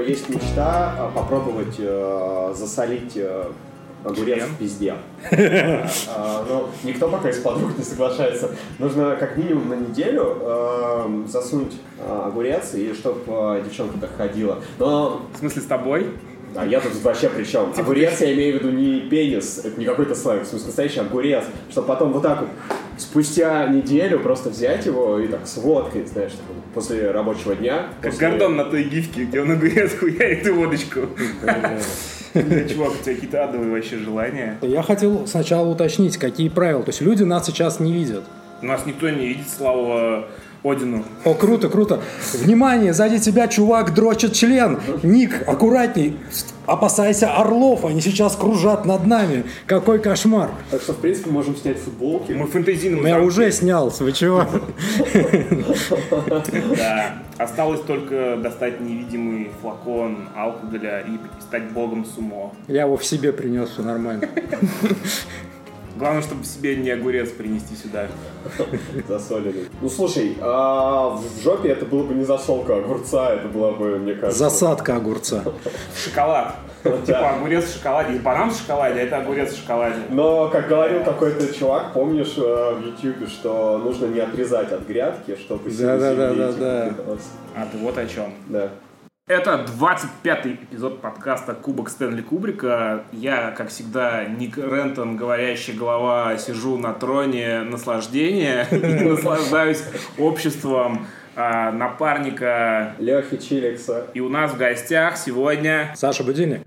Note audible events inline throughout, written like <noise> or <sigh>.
Есть мечта а, попробовать э, засолить э, огурец в пизде. А, <laughs> Но никто пока из подруг не соглашается. Нужно как минимум на неделю э, засунуть э, огурец, и чтобы девчонка так ходила. Но В смысле, с тобой? а я тут вообще при чем? Огурец я имею в виду не пенис, это не какой-то сленг, в смысле настоящий огурец, чтобы потом вот так вот спустя неделю просто взять его и так с водкой, знаешь, такой, после рабочего дня. Как после- Гордон на той гифке, где он огурец хуярит и водочку. <laughs> Чувак, у тебя какие-то адовые вообще желания. Я хотел сначала уточнить, какие правила. То есть люди нас сейчас не видят. Нас никто не видит, слава Одину. О, круто, круто. Внимание, сзади тебя чувак дрочит член. Ник, аккуратней. Опасайся орлов, они сейчас кружат над нами. Какой кошмар. Так что, в принципе, можем снять футболки. Мы фэнтезийным Ну, я уже снял, вы чего? Да. Осталось только достать невидимый флакон алкоголя и стать богом сумо. Я его в себе принес, все нормально. Главное, чтобы себе не огурец принести сюда. <laughs> Засоленный. Ну, слушай, а в жопе это было бы не засолка огурца, это была бы, мне кажется... Засадка огурца. Шоколад. <laughs> Типа огурец в шоколаде. Не банан в шоколаде, а это огурец в шоколаде. Но, как говорил какой-то чувак, помнишь э, в Ютьюбе, что нужно не отрезать от грядки, чтобы Да-да-да-да-да. А ты вот о чем. Да. Это 25-й эпизод подкаста Кубок Стэнли Кубрика. Я, как всегда, Ник Рентон, говорящая голова, сижу на троне наслаждения и <laughs> наслаждаюсь обществом а, напарника. Лехи Чиликса. И у нас в гостях сегодня... Саша, будильник.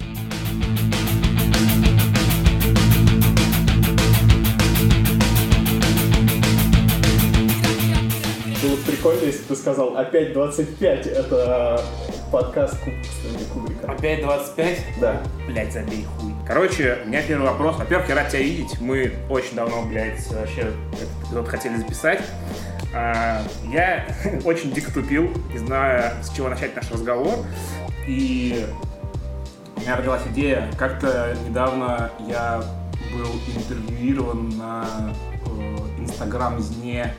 Было бы прикольно, если бы ты сказал опять 25, это подкаст Стэнли Кубрика. Опять 25? Да. Блять, забей хуй. Короче, у меня первый вопрос. Во-первых, я рад тебя видеть. Мы очень давно, блядь, вообще этот эпизод хотели записать. А, Я <laughs> очень дико тупил, не знаю, с чего начать наш разговор. И у меня родилась идея. Как-то недавно я был интервьюирован на э, Инстаграм-зне.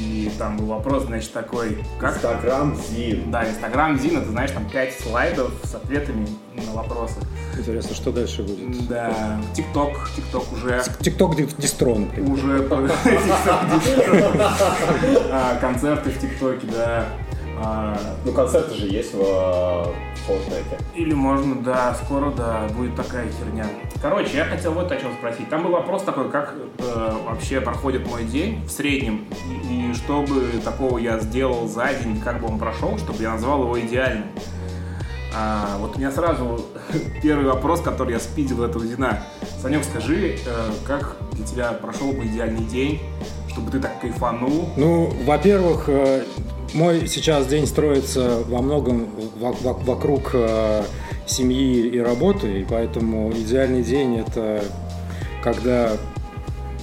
И там был вопрос, значит, такой, как Инстаграм Зин. да, Инстаграм Зин, это, знаешь, там 5 слайдов с ответами на вопросы. Интересно, что дальше будет? Да, ТикТок, ТикТок уже Тикток ди- дистрон. например. уже <laughs> <laughs> А, концерты в ТикТоке, да. А, Ну, концерты же есть в э, Fortnite. Или можно, да, скоро, да, будет такая херня. Короче, я хотел вот о чем спросить. Там был вопрос такой, как э, вообще проходит мой день в среднем, и, и что бы такого я сделал за день, как бы он прошел, чтобы я назвал его идеальным. А, вот у меня сразу <laughs> первый вопрос, который я спидил этого дня. Санек, скажи, э, как для тебя прошел бы идеальный день, чтобы ты так кайфанул? Ну, во-первых, э, мой сейчас день строится во многом во- во- вокруг э, семьи и работы, и поэтому идеальный день это когда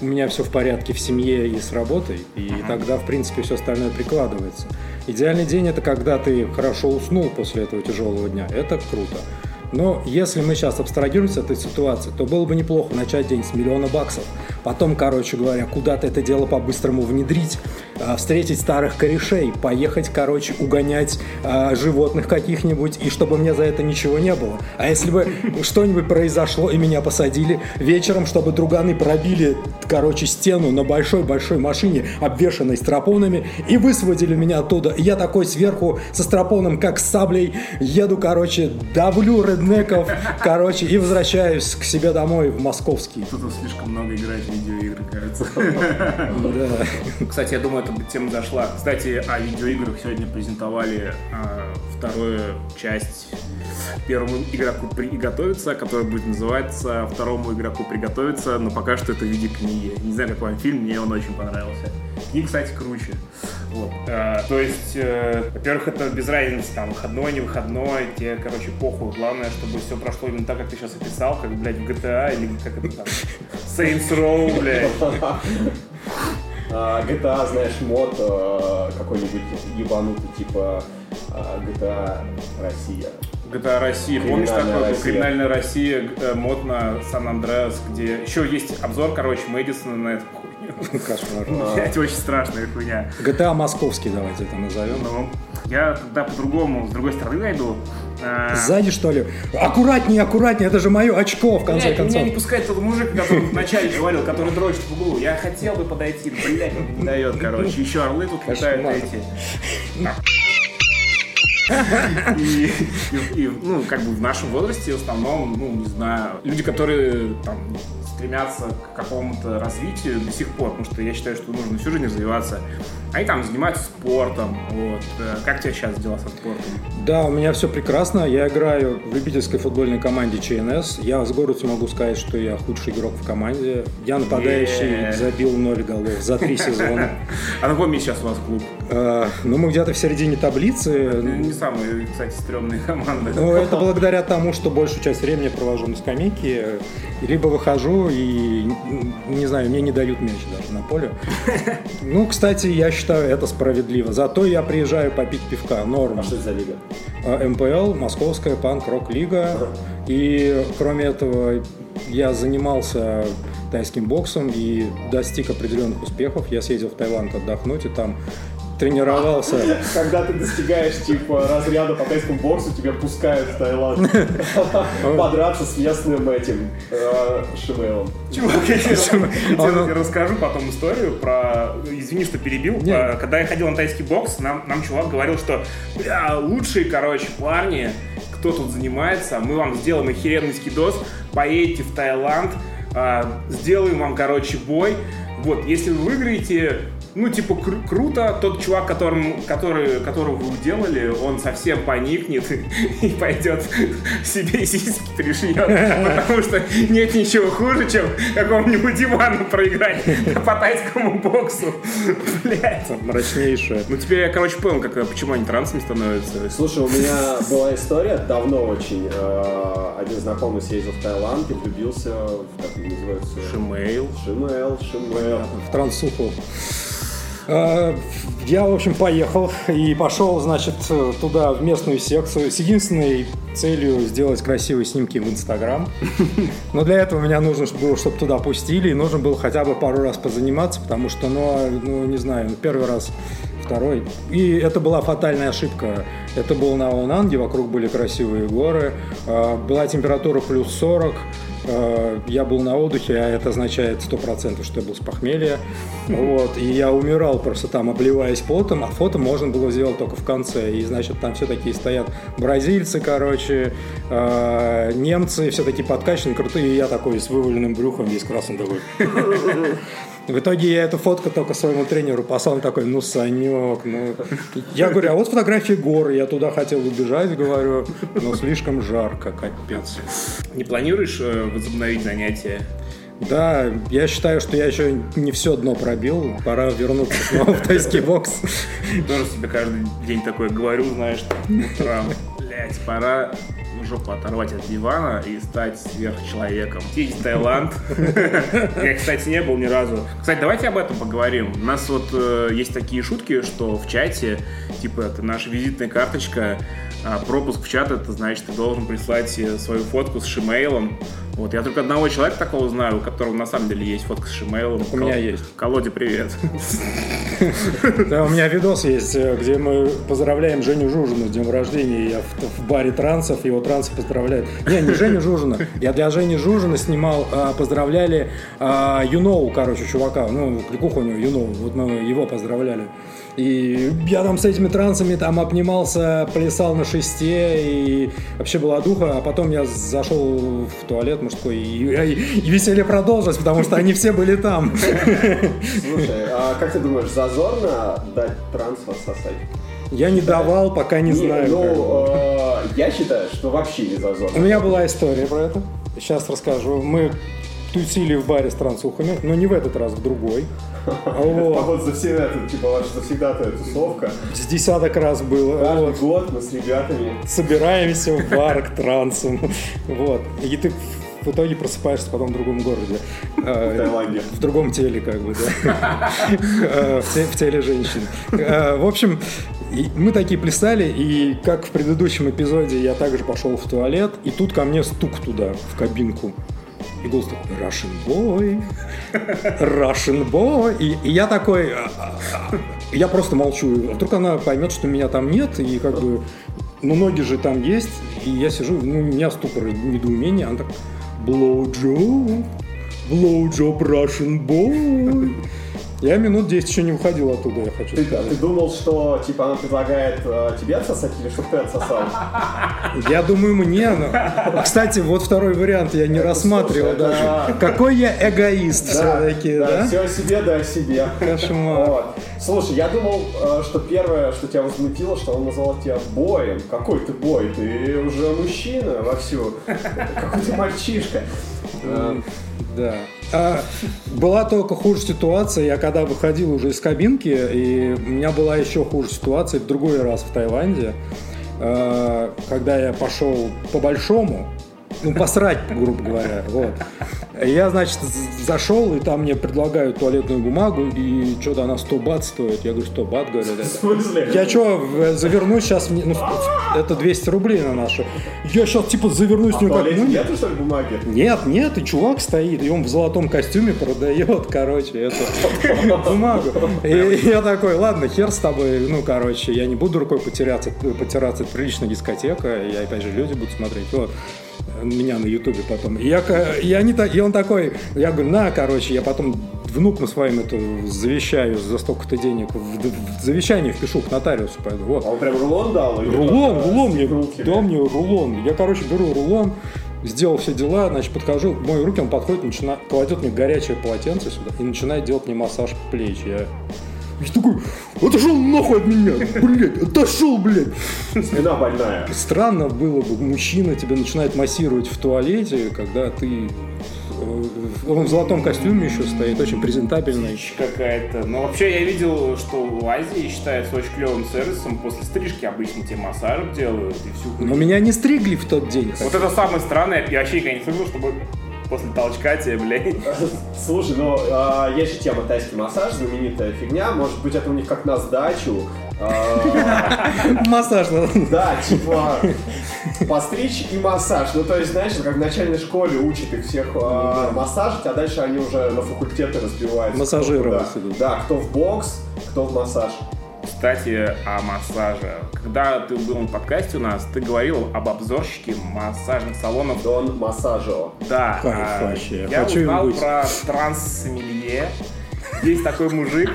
у меня все в порядке в семье и с работой, и тогда, в принципе, все остальное прикладывается. Идеальный день это когда ты хорошо уснул после этого тяжелого дня. Это круто. Но если мы сейчас абстрагируемся от этой ситуации, то было бы неплохо начать день с миллиона баксов. Потом, короче говоря, куда-то это дело по-быстрому внедрить, а, встретить старых корешей, поехать, короче, угонять а, животных каких-нибудь, и чтобы мне за это ничего не было. А если бы что-нибудь произошло и меня посадили, вечером, чтобы друганы пробили, короче, стену на большой-большой машине, обвешанной стропонами, и высвободили меня оттуда. Я такой сверху со стропоном, как с саблей, еду, короче, давлю реднеков, короче, и возвращаюсь к себе домой в московский. Тут слишком много играть в видеоигры, кажется. Да. Кстати, я думаю, эта тема зашла. Кстати, о видеоиграх сегодня презентовали а, вторую часть первому игроку приготовиться, которая будет называться второму игроку приготовиться, но пока что это в виде книги. Не знаю, как вам фильм, мне он очень понравился. Книга, кстати, круче. Вот. А, то есть, э, во-первых, это без разницы, там, выходной, не выходной, тебе, короче, похуй. Главное, чтобы все прошло именно так, как ты сейчас описал, как, блядь, в GTA или как это там, Saints Row, блядь. А, GTA, знаешь, мод э, какой-нибудь ебанутый, типа а, GTA Россия. GTA Россия. Помнишь такой Россия. Криминальная Россия, э, мод на Сан-Андреас, где еще есть обзор, короче, Мэдисона на эту. <laughs> Кошмар. <laughs> Блять, очень страшная хуйня. GTA московский, давайте это назовем. Ну, Я тогда по-другому, с другой стороны найду. А, Сзади, что ли? Аккуратнее, аккуратнее, это же мое очко, в конце Блядь, концов. меня не пускает тот мужик, который вначале говорил, который дрочит в углу. Я хотел бы подойти, блядь, он не дает, короче. Еще орлы тут летают эти. И, и- и, ну, как бы в нашем возрасте в основном, ну, не знаю, люди, которые там стремятся к какому-то развитию до сих пор, потому что я считаю, что нужно всю жизнь развиваться. Они там занимаются спортом. Вот. Э, Как у тебя сейчас дела со спортом? Да, у меня все прекрасно. Я играю в любительской футбольной команде ЧНС. Я с гордостью могу сказать, что я худший игрок в команде. Я нападающий, забил ноль голов за три сезона. <laughs> А месте сейчас у вас клуб? Э, Ну, мы где-то в середине таблицы. Не самые, кстати, стрёмные команды. Ну, это благодаря тому, что большую часть времени провожу на скамейке, либо выхожу и, не знаю, мне не дают мяч даже на поле. Ну, кстати, я считаю это справедливо. Зато я приезжаю попить пивка, норм. А что это за лига? А, МПЛ, Московская панк-рок-лига. И, кроме этого, я занимался тайским боксом и достиг определенных успехов. Я съездил в Таиланд отдохнуть и там тренировался. Когда ты достигаешь, типа, разряда по тайскому боксу, тебя пускают в Таиланд <laughs> подраться с местным этим э, Шимейлом. Чувак, я тебе расскажу потом историю про... Извини, что перебил. А, Когда я ходил на тайский бокс, нам, нам чувак говорил, что лучшие, короче, парни, кто тут занимается, мы вам сделаем охеренный скидос, поедете в Таиланд, а, сделаем вам, короче, бой. Вот, если вы выиграете, ну, типа, кру- круто, тот чувак, которым, который, которого вы делали, он совсем поникнет <laughs> и пойдет себе сиськи пришьет, потому что нет ничего хуже, чем какому-нибудь Ивану проиграть <laughs> по тайскому боксу. Блять. Мрачнейшее. Ну, теперь я, короче, понял, как, почему они трансами становятся. Слушай, у меня была история давно очень. Э, Один знакомый съездил в Таиланд и влюбился в, как называется? Шимейл. Шимел, Шимел. в трансуху. Э, Я, в общем, поехал и пошел, значит, туда, в местную секцию, с единственной целью сделать красивые снимки в Инстаграм. <laughs> Но для этого меня нужно было, чтобы туда пустили, и нужно было хотя бы пару раз позаниматься, потому что, ну, ну, не знаю, ну, первый раз, второй. И это была фатальная ошибка. Это был на Онанге, вокруг были красивые горы, э, была температура плюс 40, Э, я был на отдыхе, а это означает 100%, что я был с похмелья. Вот, и я умирал просто там, обливаясь потом, а фото можно было сделать только в конце. И, значит, там все такие стоят бразильцы, короче, э, немцы, все такие подкачанные, крутые, и я такой с вываленным брюхом, весь красный такой. В итоге я эту фотку только своему тренеру послал, он такой, ну, Санек, ну... Я говорю, а вот фотографии горы, я туда хотел убежать, говорю, но слишком жарко, капец. Не планируешь э, возобновить занятия? Да, я считаю, что я еще не все дно пробил. Пора вернуться снова в тайский бокс. Тоже себе каждый день такое говорю, знаешь, утром. Блять, пора жопу оторвать от дивана и стать сверхчеловеком. В Таиланд. <laughs> Я, кстати, не был ни разу. Кстати, давайте об этом поговорим. У нас вот э, есть такие шутки, что в чате, типа, это наша визитная карточка, а пропуск в чат, это значит, ты должен прислать э, свою фотку с шимейлом. Вот, я только одного человека такого знаю, у которого на самом деле есть фотка с шимейлом. у меня есть. Колоде, привет. <laughs> Да, у меня видос есть, э, где мы поздравляем Женю Жужину с днем рождения. Я в, баре трансов, его трансы поздравляют. Не, не Женю Жужина. Я для Жени Жужина снимал, а, поздравляли а, Юноу, короче, чувака. Ну, кликуха у него Юноу. Вот мы его поздравляли. И я там с этими трансами там обнимался, плясал на шесте, и вообще была духа, а потом я зашел в туалет мужской, и, и- и веселье продолжилось, потому что они все были там. Слушай, а как ты думаешь, зазорно дать транс отсосать? Я не давал, пока не Не, знаю. ну, э, я считаю, что вообще не У зазорно. меня была история про это. Сейчас расскажу. Мы тусили в баре с трансухами, но не в этот раз, в другой. <laughs> Вот. Поход за всегда, это типа ваша завсегдатая тусовка. С десяток раз было. Каждый Вот. год мы с ребятами Собираемся в бар к трансам. Вот. И ты в итоге просыпаешься потом в другом городе. в Э, Таиланде. В другом теле, как бы, да. Э, В те- в теле женщины. Э, В общем, мы такие плясали, и как в предыдущем эпизоде я также пошел в туалет, и тут ко мне стук туда, в кабинку. И голос такой, Russian boy, Russian boy. И, и я такой, «А, а, а». Я просто молчу. Вдруг она поймет, что меня там нет, и как бы, ну, ноги же там есть, и я сижу, ну, у меня ступор недоумение, она так, blowjob, blowjob Russian boy. Я минут 10 еще не выходил оттуда, я хочу Ты, сказать. ты думал, что типа она предлагает э, тебе отсосать или чтобы ты отсосал? Я думаю, мне. Но... Кстати, вот второй вариант я не рассматривал даже. Какой я эгоист все-таки, да? все о себе, да о себе. Кошмар. Слушай, я думал, э, что первое, что тебя возмутило, что он назвал тебя боем. Какой ты бой? Ты уже мужчина вовсю. Какой ты мальчишка. Да. А, была только хуже ситуация, я когда выходил уже из кабинки, и у меня была еще хуже ситуация в другой раз в Таиланде, а, когда я пошел по-большому, ну, посрать, грубо говоря, вот. Я, значит, зашел, и там мне предлагают туалетную бумагу, и что-то она 100 бат стоит. Я говорю, 100 бат, говорят. В это. смысле? Я что, завернусь сейчас, ну, это 200 рублей на нашу. Я сейчас, типа, завернусь, А в ну, как, ну, нету, что ли, бумаги? нет, нет, и чувак стоит, и он в золотом костюме продает, короче, эту бумагу. И я такой, ладно, хер с тобой, ну, короче, я не буду рукой потеряться, потираться, это приличная дискотека, и опять же люди будут смотреть, вот меня на ютубе потом. И, я, они, так- и он такой, я говорю, на, короче, я потом внукам своим это завещаю за столько-то денег, в, в завещание впишу к нотариусу, пойду, вот. А он прям рулон дал? Рулон, рулон мне, руки? да, мне рулон. Я, короче, беру рулон, сделал все дела, значит, подхожу, мою руки, он подходит, начинает, кладет мне горячее полотенце сюда и начинает делать мне массаж плеч. Я, я такой, отошел нахуй от меня, блядь, отошел, блядь. Спина больная. Странно было бы, мужчина тебя начинает массировать в туалете, когда ты... э, Он в золотом костюме еще стоит, очень презентабельный. Какая-то. Но вообще я видел, что в Азии считается очень клевым сервисом. После стрижки обычно тебе массаж делают и всю Но меня не стригли в тот день. Вот это самое странное. Я вообще никогда не слышал, чтобы после толчка тебе, блядь. <laughs> Слушай, ну, а, есть же тема тайский массаж, знаменитая фигня. Может быть, это у них как на сдачу. А, <laughs> Массаж надо. Да, типа постричь и массаж. Ну, то есть, знаешь, как в начальной школе учат их всех а, массажить, а дальше они уже на факультеты разбиваются. Массажировать. Да, кто в бокс, кто в массаж. Кстати, о массаже. Когда ты был на подкасте у нас, ты говорил об обзорщике массажных салонов. Дон массажо. Да. Кайф а, вообще. Я Хочу узнал быть. про транс-сомелье. Есть такой мужик,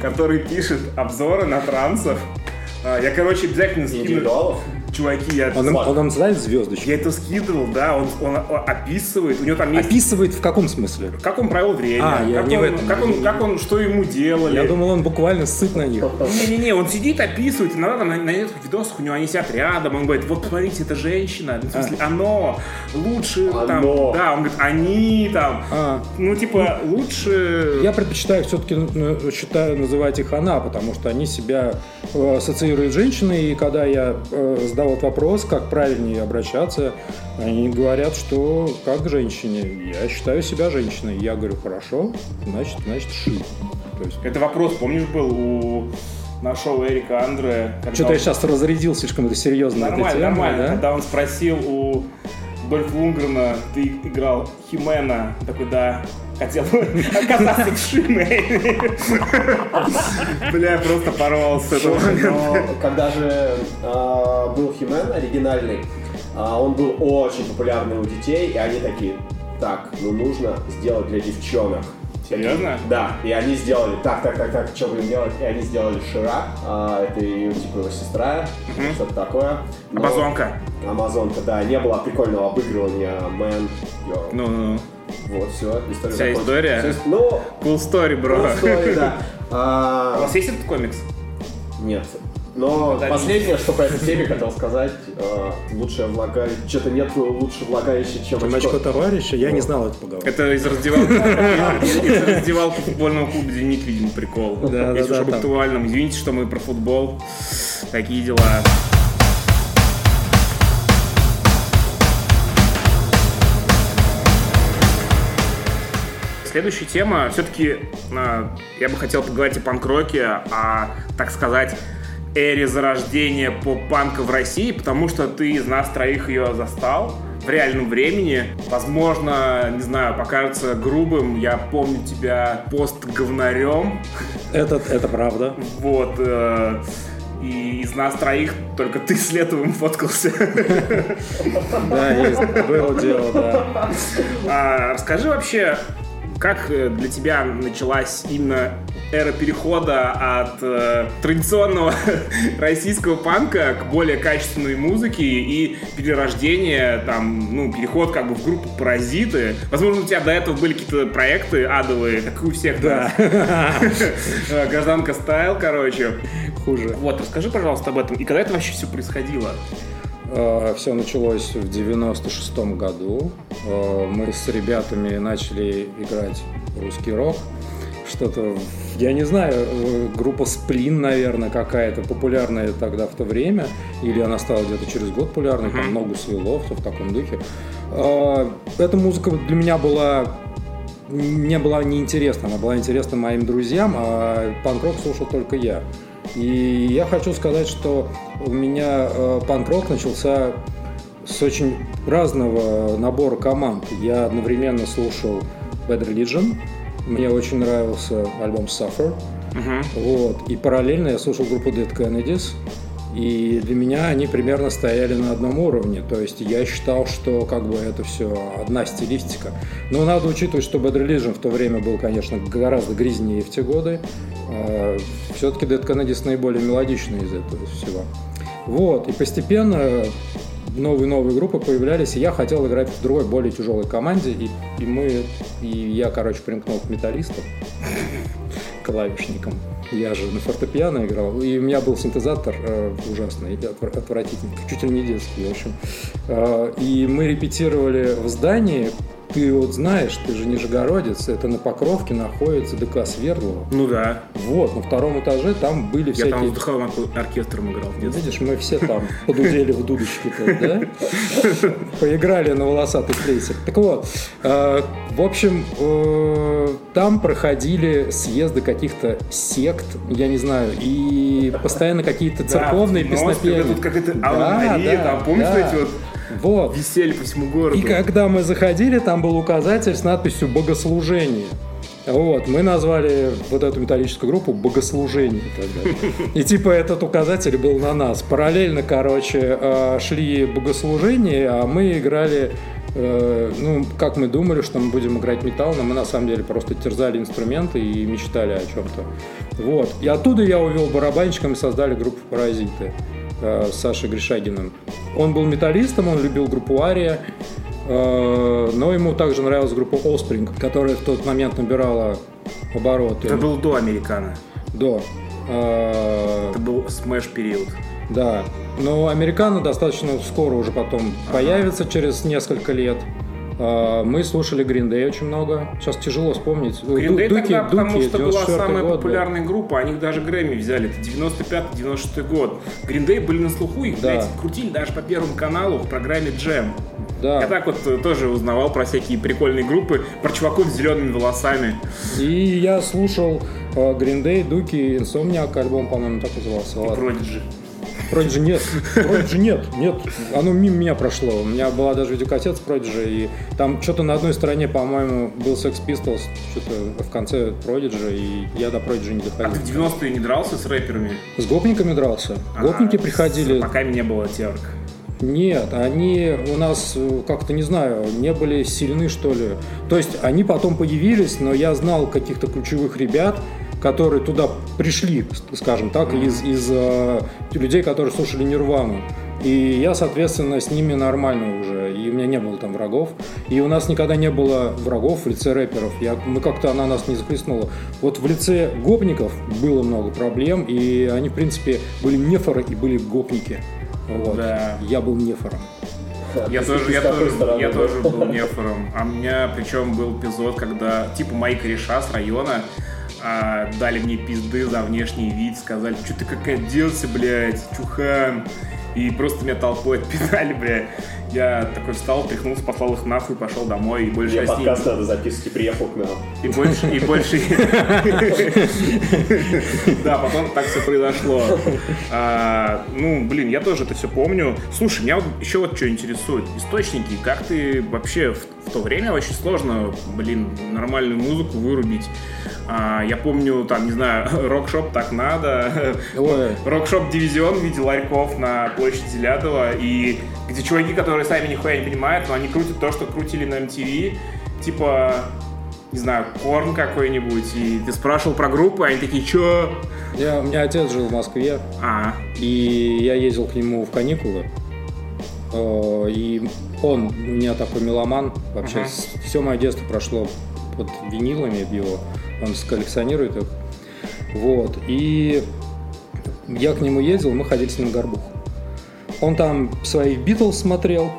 который пишет обзоры на трансов. А, Я, короче, обязательно скину. Индивидуалов. Чуваки, я, Он, он нам ставит звездочки. я это скидывал, да, он, он описывает, у него там есть Описывает в каком смысле? как он провел время, А, я как, не он, в этом. как, он, как он, что ему делали. Я думал, он буквально сыт на них. Не-не-не, он сидит, описывает, иногда там на, на нескольких видосах у него они сидят рядом, он говорит, вот посмотрите, это женщина, ну, в смысле, оно лучше, там, Оно. да, он говорит, они там, А. ну, типа, лучше... Я предпочитаю все-таки считаю называть их она, потому что они себя э, ассоциируют с женщиной, и когда я э, этот вопрос, как правильнее обращаться, они говорят, что как женщине. Я считаю себя женщиной. Я говорю, хорошо, значит, значит, ши. То есть, Это вопрос, помнишь, был у нашего Эрика Андре? что-то он- я сейчас разрядил слишком это серьезно Нормально, тема, нормально. да? Когда он спросил у Дольф Лунгрена, ты играл Химена, такой, да, хотел оказаться в шине. Бля, просто порвался с этого когда же а, был Химен оригинальный, а, он был очень популярный у детей, и они такие, так, ну нужно сделать для девчонок. Серьезно? Да, и они сделали так, так, так, так, что будем делать? И они сделали Шира, а, это ее, типа, его сестра, что-то такое. Но- Амазонка. Амазонка, да, не было прикольного обыгрывания man, girl. Ну, ну, Вот, все, история Вся закончилась. история? Ис- Ну, cool story, бро. cool story, да. <laughs> У А, вас есть этот комикс? Нет. Но Подари. последнее, что по этой теме хотел сказать, э, лучшее влагалище, что-то нет лучше влагалища, чем очко. очко товарища, я не знал эту поговорку. Это из <laughs> раздевалки, футбольного клуба «Зенит», видимо, прикол. Да, да, Если уж да, об актуальном. Извините, что мы про футбол. Такие дела. Следующая тема, все-таки я бы хотел поговорить о панк-роке, о, так сказать, эре зарождения поп-панка в России, потому что ты из нас троих ее застал. в реальном времени. Возможно, не знаю, покажется грубым. Я помню тебя пост-говнарем. Это, это правда. Вот. Э, и из нас троих только ты с Летовым фоткался. Да, есть, было дело, да. А, расскажи вообще, как э, для тебя началась именно эра перехода от э, традиционного <laughs> российского панка к более качественной музыке и перерождение, там, ну, переход как бы в группу «Паразиты». Возможно, у тебя до этого были какие-то проекты адовые, как и у всех, да. <laughs> Э, Гражданка Стайл, короче. Хуже. Вот, расскажи, пожалуйста, об этом. И когда это вообще все происходило? Э, Все началось в 96 году. Э, Мы с ребятами начали играть русский рок. Что-то, я не знаю, э, группа Сплин, наверное, какая-то популярная тогда в то время. Или она стала где-то через год популярной, там ногу свело, все в таком духе. Эта музыка для меня была не была неинтересна, она была интересна моим друзьям, а панк-рок слушал только я. И я хочу сказать, что у меня э, панк-рок начался с очень разного набора команд. Я одновременно слушал Bad Religion, мне очень нравился альбом Suffer, вот, и параллельно я слушал группу Dead Kennedys, и для меня они примерно стояли на одном уровне. То есть я считал, что как бы это все одна стилистика. Но надо учитывать, что Bad Religion в то время был, конечно, гораздо грязнее в те годы. Все-таки Dead Kennedys наиболее мелодичный из этого всего. Вот, и постепенно новые-новые группы появлялись, и я хотел играть в другой, более тяжелой команде, и, и мы, и я, короче, примкнул к металлистам, клавишникам. Я же на фортепиано играл, и у меня был синтезатор э, ужасный, отвр- отвратительный, чуть ли не детский, в общем. Э, и мы репетировали в здании, ты вот знаешь, ты же нижегородец, это на Покровке находится ДК Свердлова. Ну да. Вот, на втором этаже там были Я всякие... там с духовым орк- оркестром играл детстве. Видишь, мы все там подудели в дудочки-то, да? Поиграли на волосатый флейте. Так вот, э, в общем, э, там проходили съезды каких-то сект, я не знаю, и постоянно какие-то церковные Да, в 90-е, песнопения. Тут какая-то Алла Мария, там, помнишь да. эти вот Вот. висели по всему городу? И когда мы заходили, там был указатель с надписью «Богослужение». Вот, мы назвали вот эту металлическую группу «Богослужение» тогда. И типа этот указатель был на нас. Параллельно, короче, э, шли богослужения, а мы играли, э, ну, как мы думали, что мы будем играть металл, но мы на самом деле просто терзали инструменты и мечтали о чем-то. Вот. И оттуда я увел барабанщиком и создали группу «Паразиты» э, с Сашей Гришагиным. Он был металлистом, он любил группу «Ария», э, но ему также нравилась группа Offspring, которая в тот момент набирала обороты. Это был до Американо. До. Э, Это был смеш период. Да. Но Американо достаточно скоро уже потом появится, через несколько лет. Э, Мы слушали Green Day очень много. Сейчас тяжело вспомнить. Green Day Ду- тогда, потому Дуки, что была 94-й самая год популярная группа, они даже Грэмми взяли, это 95-96 год. Green Day были на слуху, их, Да. блядь, крутили даже по Первому каналу в программе Джем. Да. Я так вот э, тоже узнавал про всякие прикольные группы, про чуваков с зелеными волосами. И я слушал э, Green Day, Дуки, Insomniac, альбом, по-моему, так назывался. И. Prodigy. Prodigy нет. Prodigy нет. Нет. Оно мимо меня прошло. У меня была даже видеокассета с Prodigy, и там что-то на одной стороне, по-моему, был Sex Pistols, что-то в конце Prodigy, и я до Prodigy не А ты доходил. в 90-е не дрался с рэперами? С гопниками дрался. Гопники А, приходили. Пока не было терк. Нет, они у нас э, как-то, не знаю, не были сильны, что ли. То есть они потом появились, но я знал каких-то ключевых ребят, которые туда пришли, скажем так, из, из э, людей, которые слушали Нирвану. И я, соответственно, с ними нормально уже. И у меня не было там врагов. И у нас никогда не было врагов в лице рэперов. Я, мы как-то она нас не захлестнула. Вот в лице гопников было много проблем. И они, в принципе, были нефоры и были гопники. Вот. Да. Я был нефором. Я тоже, я тоже, стороны, я да? тоже был <laughs> нефором. А у меня причем был эпизод, когда типа мои кореша с района а, дали мне пизды за внешний вид, сказали, что ты как оделся, блядь, чухан. и просто меня толпой отпинали, <laughs> бля. Я такой встал, тряхнулся, послал их нахуй, пошел домой, и больше Мне подкаст надо записывать и приехал к нам. И больше, и больше... Да, потом так все произошло. А, Ну, блин, я тоже это все помню. Слушай, меня вот еще вот что интересует. Источники, как ты вообще в то время очень сложно, блин, нормальную музыку вырубить. А, Я помню, там, не знаю, <laughs> рок-шоп так надо, Ой, Рокшоп Дивизион в виде ларьков на площади Лядова, и где чуваки, которые сами нихуя не понимают, но они крутят то, что крутили на MTV, типа, не знаю, Корн какой-нибудь, и ты спрашивал про группу, и они такие, чё? я, у меня отец жил в Москве, А, и я ездил к нему в каникулы. Э, И он у меня такой меломан. Вообще Ага. все мое детство прошло под винилами его. Он коллекционирует их. Вот. И я к нему ездил, мы ходили с ним в горбух. Он там своих Битлз смотрел,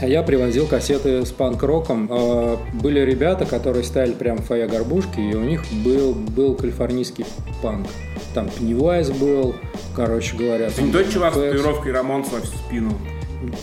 а я привозил кассеты с панк-роком. Э, Были ребята, которые ставили прям в фойе горбушки, и у них был, был калифорнийский панк. Там Пеннивайз был, короче говоря. ты не тот чувак с татуировкой Рамонса во всю спину?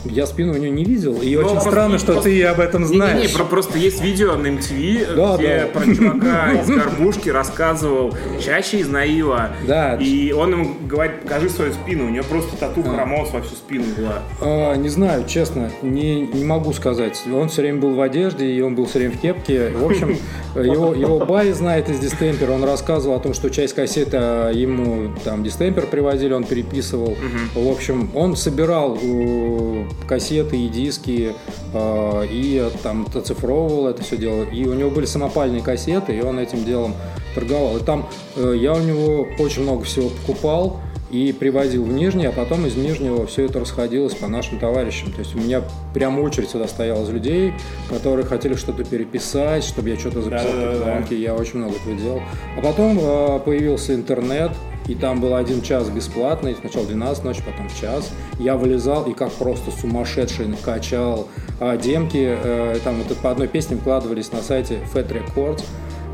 Я спину у него не видел, и Ну, очень просто- странно, что просто- ты об этом знаешь. Не-не-не, про- просто есть видео на MTV, Да, где да. про чувака из горбушки рассказывал чаще из Наила. Да. И он ему говорит, покажи свою спину. У него просто татуха А. Рамонс во всю спину была. А, не знаю, честно, не, не могу сказать. Он все время был в одежде, и он был все время в кепке. В общем, <laughs> его, его бай знает из дистемпера. Он рассказывал о том, что часть кассеты а, ему там дистемпер привозили, он переписывал. В общем, он собирал э, кассеты и диски, э, и там оцифровывал это все дело. И у него были самопальные кассеты, и он этим делом торговал. И там э, я у него очень много всего покупал и привозил в Нижний, а потом из Нижнего все это расходилось по нашим товарищам. То есть у меня прям очередь сюда стояла из людей, которые хотели что-то переписать, чтобы я что-то записал по планке. Я очень много этого делал. А потом э, появился интернет, и там был один час бесплатный, сначала 12 ночи, потом час. Я вылезал и как просто сумасшедший качал а, демки. э, там вот по одной песне вкладывались на сайте Fat Records.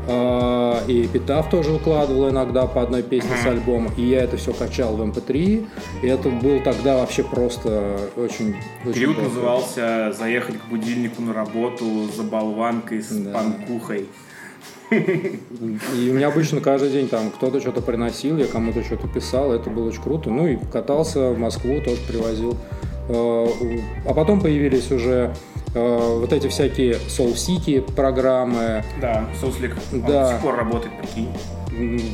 А, И Эпитаф тоже выкладывал иногда по одной песне с альбома. И я это все качал в MP3. И это был тогда вообще просто очень... очень Период плохо. назывался «Заехать к будильнику на работу за болванкой с Да. панкухой». И у меня обычно каждый день там кто-то что-то приносил, я кому-то что-то писал, это было очень круто. Ну и катался в Москву, тоже привозил. Э, А потом появились уже вот эти всякие Soul City программы, Да. Он Да. до сих пор работает, прикинь.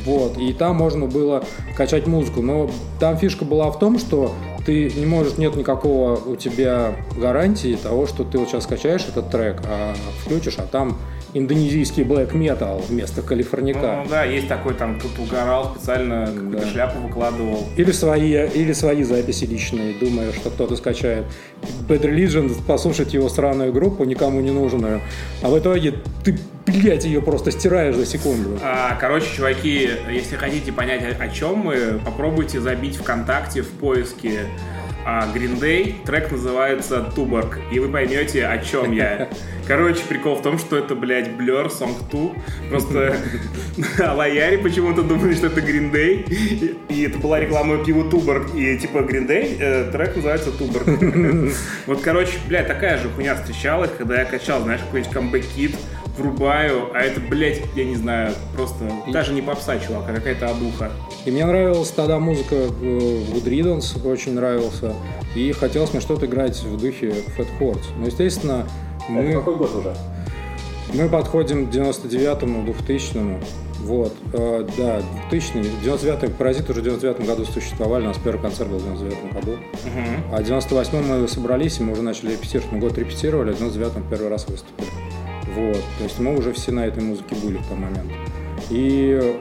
Вот, и там можно было качать музыку. Но там фишка была в том, что ты не можешь, нет никакого у тебя гарантии того, что ты вот сейчас скачаешь этот трек, а включишь, а там индонезийский black metal вместо калифорника. Ну да, есть такой там, кто-то угорал, специально какую-то Да. шляпу выкладывал. Или свои, или свои записи личные, думая, что кто-то скачает Bad Religion, послушать его странную группу, никому не нужную, а в итоге ты, блядь, ее просто стираешь за секунду. А, короче, чуваки, если хотите понять, о, о чем мы, попробуйте забить ВКонтакте в поиске а, Green Day. Трек называется Туборг, и вы поймете, о чем я. <laughs> Короче, прикол в том, что это, блядь, Blur, Song 2. Просто <laughs> лояри почему-то думали, что это Green Day. И, и это была реклама пива Туборг. И типа Green Day, э, трек называется Туборг. <laughs> Вот, короче, блядь, такая же хуйня встречалась, когда я качал, знаешь, какой-нибудь камбэк-кит, врубаю, а это, блядь, я не знаю, просто даже не попса, чувак, а какая-то обуха. И мне нравилась тогда музыка э, Wood Riddance, очень нравился, и хотелось мне что-то играть в духе Fat Chords. Ну, естественно, Это мы, какой год уже? мы подходим к 99-му, 2000-му. Вот, э, да, 2000 99-й, Паразит уже в 99 году существовали, у нас первый концерт был в 99 году. А в 98 мы собрались, и мы уже начали репетировать. Мы год репетировали, а в 99 первый раз выступили. Вот. То есть мы уже все на этой музыке были в тот момент. И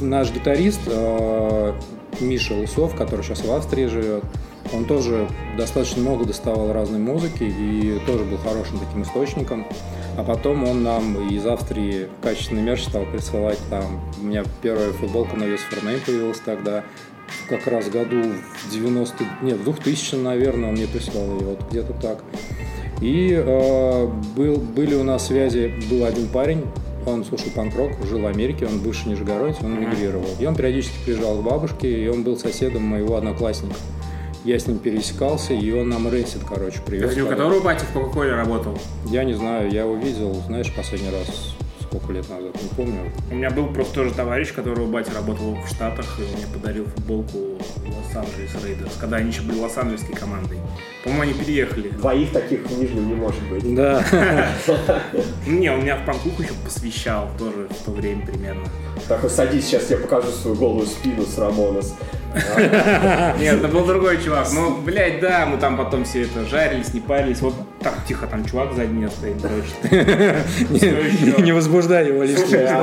наш гитарист э, Миша Лысов, который сейчас в Австрии живет, он тоже достаточно много доставал разной музыки и тоже был хорошим таким источником. А потом он нам из Австрии качественный мерч стал присылать там. У меня первая футболка на Use for Name появилась тогда. Как раз году в 90... Нет, в 2000, наверное, он мне прислал ее, вот где-то так. И э, был, были у нас связи, был один парень, он слушал панк-рок, жил в Америке, он бывший нижегородец, он мигрировал. И он периодически приезжал к бабушке, и он был соседом моего одноклассника. я с ним пересекался, и он нам рейсит, короче, привез. Ты у которого батя в Кока-Коле работал? Я не знаю, я его видел, знаешь, последний раз сколько лет назад, не помню. У меня был просто тоже товарищ, которого батя работал в Штатах, и он мне подарил футболку Лос-Анджелес Raiders, когда они еще были Лос-Анджелесской командой. По-моему, они переехали. Двоих таких в Нижнем не может быть. Да. <laughs> Не, он меня в панкуху еще посвящал тоже в то время примерно. Так, вот садись, сейчас я покажу свою голую спину с Рамонос. Нет, это был другой чувак. Ну, блядь, да, мы там потом все это жарились, не парились. Вот так, тихо, там чувак сзади меня стоит, короче. <laughs> Не- возбуждай его раз.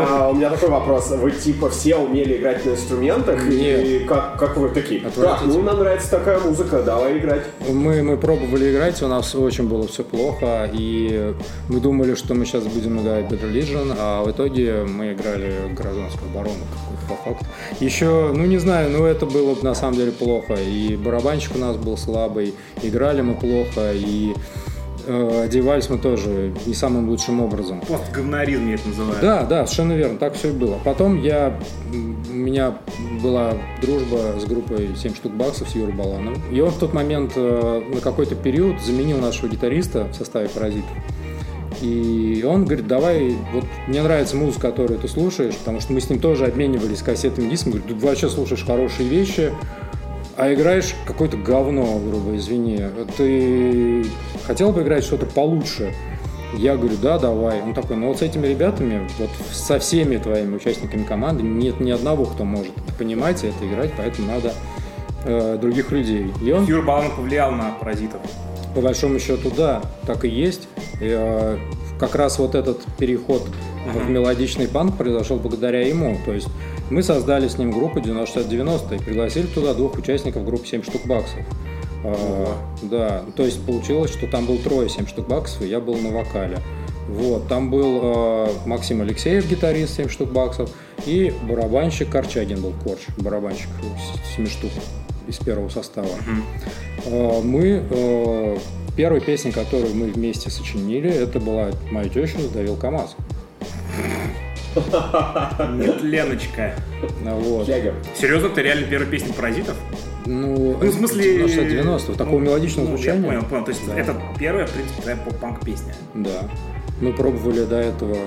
а у меня такой вопрос. Вы типа все умели играть на инструментах? И как, как вы такие? Так, Отвратительно. ну нам нравится такая музыка, давай играть. Мы, мы пробовали играть, у нас очень было все плохо, и мы думали, что мы сейчас будем играть Bad Religion, а в итоге мы играли гражданскую оборону какую-то по факту. Еще, ну не знаю, ну это было бы на самом деле плохо, и барабанщик у нас был слабый, играли мы плохо, и э, одевались мы тоже не самым лучшим образом. Постговноризм я это называю. Да, да, совершенно верно, так все и было. Потом я, у меня была дружба с группой 7 штук баксов с Юрой Балановым. И он в тот момент э, на какой-то период заменил нашего гитариста в составе «Паразитов». И он говорит, давай, вот мне нравится музыка, которую ты слушаешь, потому что мы с ним тоже обменивались кассетами дисками. Говорит, ты вообще слушаешь хорошие вещи, а играешь какое-то говно, грубо, извини. Ты хотел бы играть что-то получше? Я говорю, да, давай. Он такой, ну вот с этими ребятами, вот со всеми твоими участниками команды нет ни одного, кто может понимать и это играть, поэтому надо э, других людей. И он Юр Баланов повлиял на паразитов. По большому счету, да, так и есть. И, э, как раз вот этот переход в мелодичный панк произошел благодаря ему. То есть мы создали с ним группу 90-90 и пригласили туда двух участников группы 7 штук баксов. А, да, то есть получилось, что там был трое 7 штук баксов, и я был на вокале. Вот, там был э, Максим Алексеев, гитарист 7 штук баксов, и барабанщик Корчагин был, Корч, барабанщик 7 штук из первого состава. Э, Мы э, первой песней, которую мы вместе сочинили, это была «Мою тещу сдавил КамАЗ». Нет, Леночка. Ну, Вот. Серьезно, ты реально первая песня паразитов? Ну, Ну, в смысле... 90-90, такого ну, мелодичного ну, звучания. Я понял, понял. То есть Да. это первая, в принципе, твоя поп-панк песня. Да. Мы пробовали до этого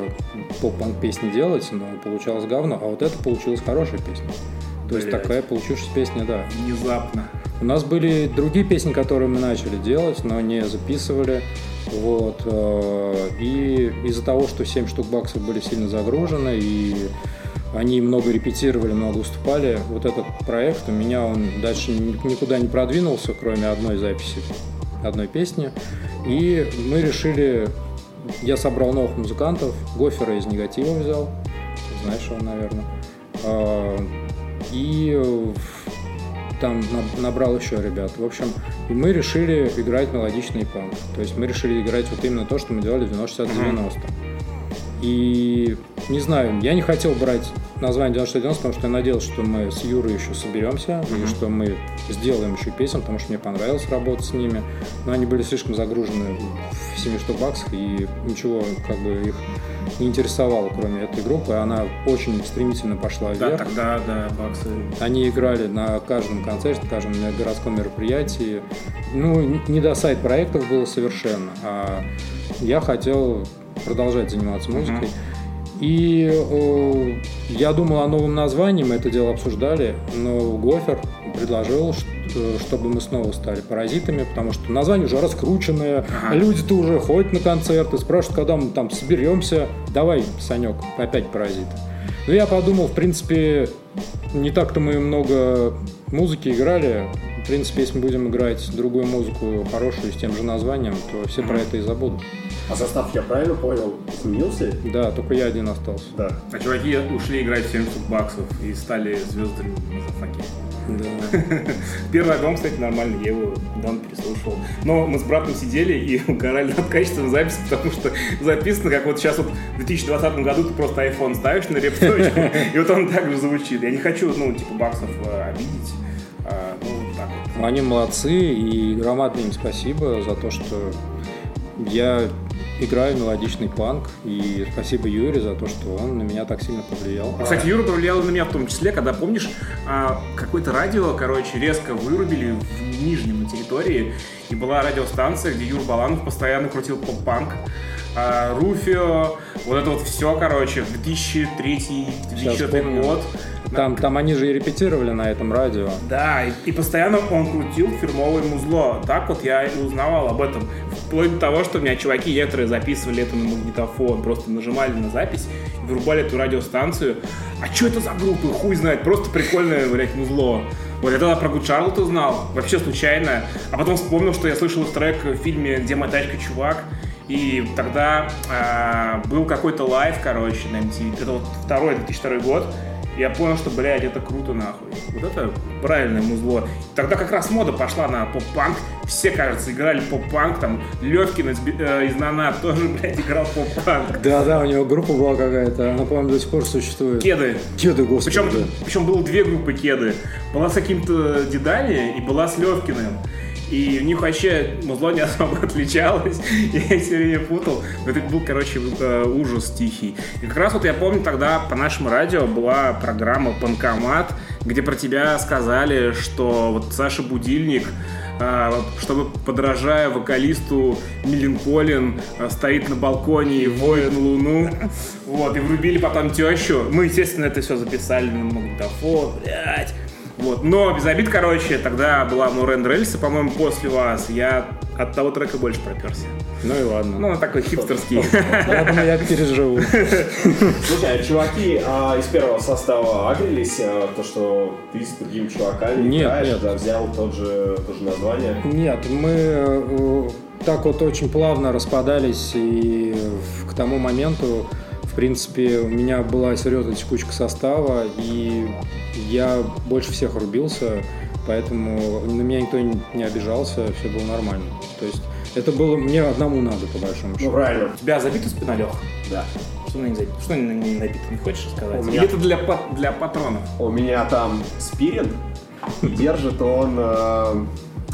поп-панк песни делать, но получалось говно, а вот это получилась хорошая песня. То есть Блядь. такая получившаяся песня, да. Внезапно. У нас были другие песни, которые мы начали делать, но не записывали. Вот. э, И из-за того, что 7 штук баксов были сильно загружены, и они много репетировали, много выступали, вот этот проект у меня, он дальше ни- никуда не продвинулся, кроме одной записи, одной песни. И мы решили, я собрал новых музыкантов, Гофера из «Негатива» взял, знаешь его, наверное. А, И э, там на- набрал еще ребят. В общем, и мы решили играть мелодичный панк. То есть мы решили играть вот именно то, что мы делали в 90-60-90. И не знаю, я не хотел брать название 90 потому что я надеялся, что мы с Юрой еще соберемся, и что мы сделаем еще песен, потому что мне понравилось работать с ними. Но они были слишком загружены в 7 штук баксах, и ничего как бы их не интересовало, кроме этой группы. Она очень стремительно пошла Да, вверх. тогда, да, баксы. Они играли на каждом концерте, каждом городском мероприятии. Ну, не до сайт-проектов было совершенно. А я хотел продолжать заниматься музыкой. И э, я думал о новом названии, мы это дело обсуждали, но Гофер предложил, чтобы мы снова стали паразитами, потому что название уже раскрученное, Ага. люди-то уже ходят на концерты, спрашивают, когда мы там соберемся, давай, Санек, опять паразиты. Ну, я подумал, в принципе, не так-то мы много музыки играли. В принципе, если мы будем играть другую музыку хорошую с тем же названием, то все про это и забудут. А состав, я правильно понял, изменился? Да, только я один остался. Да. А чуваки ушли играть в 70 баксов и стали звездами на зафаке. Да. <laughs> Первый альбом, кстати, нормальный, я его давно переслушивал. Но мы с братом сидели и <laughs> угорали над качеством записи, потому что записано, как вот сейчас вот в 2020 году ты просто iPhone ставишь на репточку, <laughs> и вот он так же звучит. Я не хочу, ну, типа, баксов э, обидеть. А, Ну, вот так вот. Ну, Они молодцы, и громадное им спасибо за то, что я играю мелодичный панк. И спасибо Юре за то, что он на меня так сильно повлиял. Кстати, Юра повлиял на меня в том числе, когда, помнишь, а, какое-то радио, короче, резко вырубили в Нижнем на территории, и была радиостанция, где Юр Баланов постоянно крутил поп-панк. А, Руфио, вот это вот все, короче, в 2003-2004 год. Там, там они же и репетировали на этом радио. Да, и, и постоянно он крутил фирмовое музло. Так вот я и узнавал об этом. Вплоть до того, что у меня чуваки некоторые записывали это на магнитофон, просто нажимали на запись вырубали эту радиостанцию. А что это за группы? Хуй знает, просто прикольное, блядь, музло. Вот я тогда про Charlotte узнал, вообще случайно. А потом вспомнил, что я слышал трек в фильме «Где моя тачка, чувак?». И тогда э, был какой-то live, короче, на MTV. Это вот второй 2002 год я понял, что, блядь, это круто нахуй. Вот это правильное музло. Тогда как раз мода пошла на поп-панк. Все, кажется, играли поп-панк. Там Левкин из, э, из На-На <laughs> тоже, блядь, играл поп-панк. Да-да, у него группа была какая-то. Она, по-моему, до сих пор существует. Кеды. Кеды, господи. Причем, да. причем было две группы кеды. Была с каким-то Дедали и была с Левкиным. И у них вообще музло не особо <laughs> отличалось. Я все время путал. Но это был, короче, э, ужас тихий. И как раз вот я помню, тогда по нашему радио была программа «Банкомат», где про тебя сказали, что вот Саша Будильник э, чтобы, подражая вокалисту Миленколин, э, стоит на балконе и воет на луну. <laughs> Вот, и врубили потом тещу. Мы, естественно, это все записали на магнитофон, блядь. Вот. Но без обид, короче, тогда была Мурен Рельса, по-моему, после вас. Я от того трека больше проперся. Ну и ладно. Ну, он такой хипстерский. Я думаю, я переживу. Слушай, а чуваки а, из первого состава агрились, а, то, что ты с другими чуваками Нет, играешь, нет. да, взял тот же, то же название? Нет, мы э, так вот очень плавно распадались, и к тому моменту, принципе, у меня была серьезная текучка состава, и я больше всех рубился, поэтому на меня никто не обижался, все было нормально. То есть это было мне одному надо, по большому Ну, счету. правильно, У тебя забита спина, Лех? да. Что на не забито? Что на не набито? Не хочешь рассказать? У меня- Или это для, для патронов? У меня там спирин, и держит он э,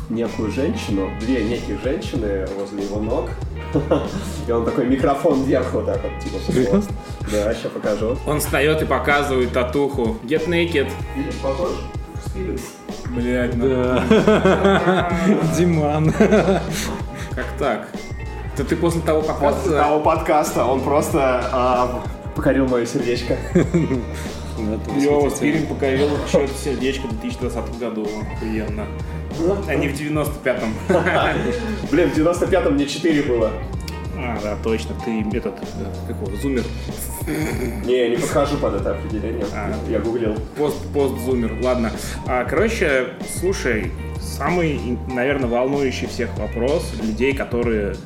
некую женщину, две неких женщины возле его ног. И он такой микрофон вверх вот так вот, типа. вот. Да, сейчас покажу. Он встает и показывает татуху. Get naked. Видишь, похож? Блять, <laughs> Диман. Как так? Это ты после того После показа... того подкаста он просто а, покорил мое сердечко. <laughs> Лева Спирин покорил счет сердечко в 2020 году. Охуенно. А не в 95-м. <laughs> Блин, в 95-м мне 4 было. А, да, точно. Ты этот, э, какого, зумер. Не, не подхожу под это определение. А. Я гуглил. Пост, пост-зумер. Ладно. А, короче, слушай, самый, наверное, волнующий всех вопрос людей, которые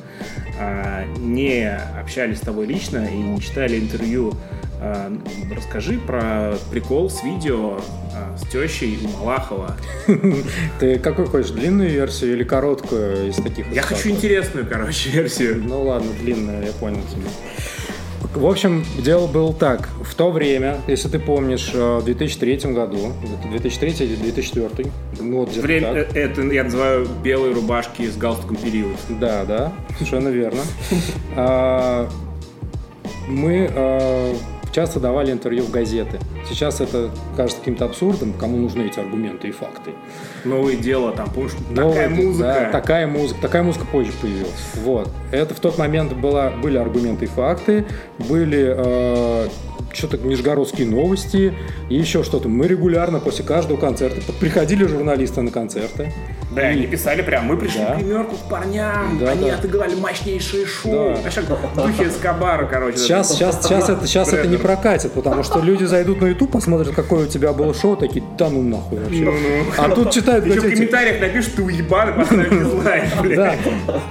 а, не общались с тобой лично и не читали интервью. А, расскажи про прикол с видео а, с тещей у Малахова. Ты какой хочешь, длинную версию или короткую из таких? Я хочу интересную, короче, <laughs> версию. Ну ладно, длинная, я понял тебя. В общем, дело было так. В то время, если ты помнишь, э, в 2003 году, это 2003 или 2004, ну вот Время, так. э, это я называю белые рубашки с галстуком период. Да, да, совершенно верно. <laughs> А, Мы часто давали интервью в газеты. Сейчас это кажется каким-то абсурдом, кому нужны эти аргументы и факты. Новое дело, там, помнишь, Новое- такая музыка. да, такая музыка. Такая музыка позже появилась. Вот. Это в тот момент была, были аргументы и факты, были э, что-то нижегородские новости и еще что-то. Мы регулярно после каждого концерта приходили журналисты на концерты. Да, они писали прям, мы пришли Да. к гримерку к парням, Да, они да. отыграли мощнейшее шоу. Да. Как в духе Эскобара, короче. Сейчас, сейчас, сейчас, это, сейчас это не прокатит, потому что люди зайдут на YouTube, посмотрят, какое у тебя было шоу, такие, да ну нахуй вообще. Ну-ну. А тут читают Еще в комментариях напишут, ты уебан, и поставь дизлайк. <laughs> Да.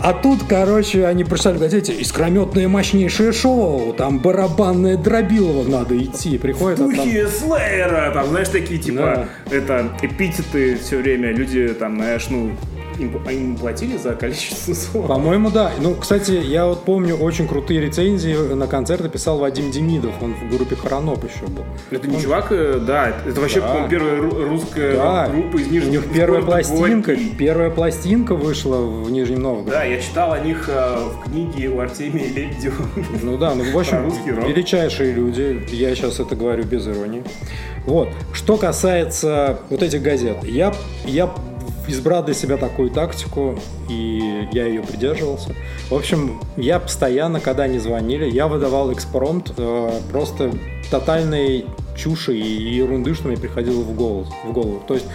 А тут, короче, они прочитали в газете искрометное мощнейшее шоу, там барабанное дробилово надо идти. Приходят, а там... Духи Слеера, там, знаешь, такие, типа, это, эпитеты все время, люди, там, знаешь, ну, им, им платили за количество слов? По-моему, да. Ну, кстати, я вот помню очень крутые рецензии на концерты писал Вадим Демидов. Он в группе Хроноп еще был. Это не чувак, э, да, это вообще, Да. по-моему, первая ру- русская Да. группа из У Нижнего них первая пластинка, Горький. первая пластинка вышла в Нижнем Новгороде. Да, я читал о них э, в книге у Артемия Лебедева. Ну да, ну в общем, величайшие люди. Я сейчас это говорю без иронии. Вот. Что касается вот этих газет, я, я избрал для себя такую тактику, и я ее придерживался. В общем, я постоянно, когда они звонили, я выдавал экспромт э, просто тотальной чуши и ерунды, что мне приходило в голову. В голову. То есть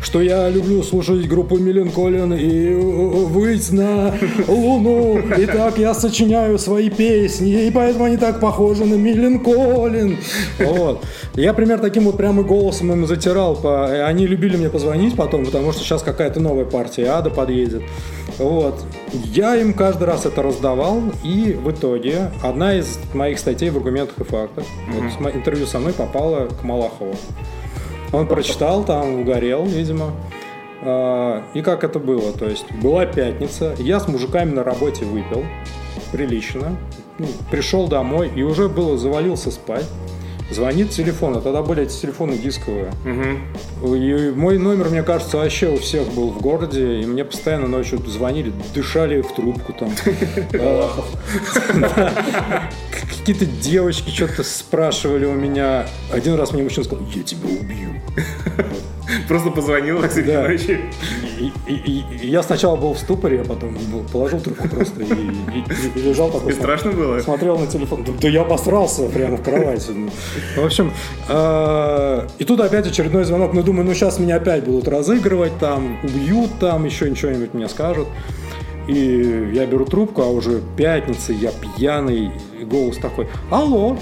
что я люблю слушать группу Милен Колин и э, выйти на Луну. И так я сочиняю свои песни, и поэтому они так похожи на Милен Колин. Вот. Я, пример, таким вот прямо голосом им затирал. По... и Они любили мне позвонить потом, потому что сейчас какая-то новая партия Ада подъедет. Вот. Я им каждый раз это раздавал, и в итоге одна из моих статей в аргументах и фактах, вот с мо- интервью со мной попала к Малахову. Он прочитал, там угорел, видимо. А, И как это было? То есть была пятница, я с мужиками на работе выпил, прилично, Ну, пришел домой и уже было завалился спать. Звонит телефон, а тогда были эти телефоны дисковые. И мой номер, мне кажется, вообще у всех был в городе, и мне постоянно ночью звонили, дышали в трубку там. <laughs> <laughs> Какие-то девочки что-то спрашивали у меня. Один раз мне мужчина сказал, я тебя убью. Просто позвонил <laughs> среди Да. ночи. И, и- и- и я сначала был в ступоре, а потом положил трубку просто и, и- и лежал такой. Не страшно было? Смотрел на телефон. Да, да я обосрался прямо в кровати. В общем, э, и тут опять очередной звонок. Ну, думаю, ну сейчас меня опять будут разыгрывать, там, убьют, там, еще ничего-нибудь мне скажут. И я беру трубку, а уже пятница, я пьяный, и голос такой, алло,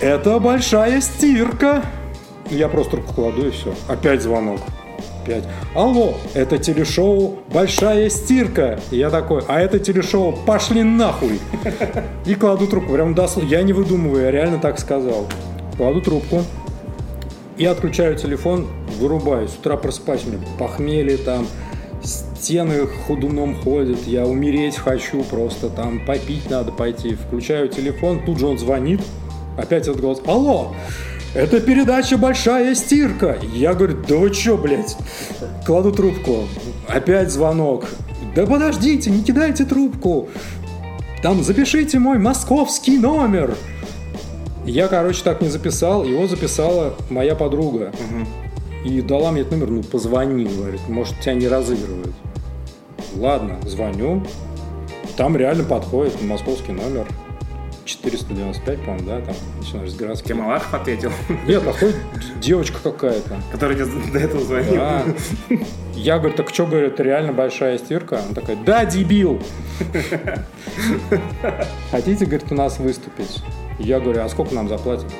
это большая стирка. Я просто трубку кладу и все. Опять звонок. Опять. Алло, это телешоу «Большая стирка». И я такой, а это телешоу «Пошли нахуй». И кладу трубку. Прям дословно. Я не выдумываю, я реально так сказал. Кладу трубку. И отключаю телефон, вырубаюсь. С утра просыпаюсь, у похмелье там, стены ходуном ходят, я умереть хочу просто, там попить надо пойти. Включаю телефон, тут же он звонит, опять этот голос, алло, это передача «Большая стирка». Я говорю, да вы чё, блядь? Кладу трубку, опять звонок. Да подождите, не кидайте трубку. Там запишите мой московский номер. Я, короче, так не записал, его записала моя подруга. И дала мне этот номер, ну позвони, говорит, может тебя не разыгрывают. Ладно, звоню. Там реально подходит московский номер. 495, по-моему, да, там начинаешь с городских. Тебе Малахов ответил, Нет, подходит девочка какая-то. тебе до этого звонил. Да. Я говорю, так что, говорю, это реально большая стирка? Она такая, да, дебил. Хотите, говорит, у нас выступить? Я говорю, а сколько нам заплатят?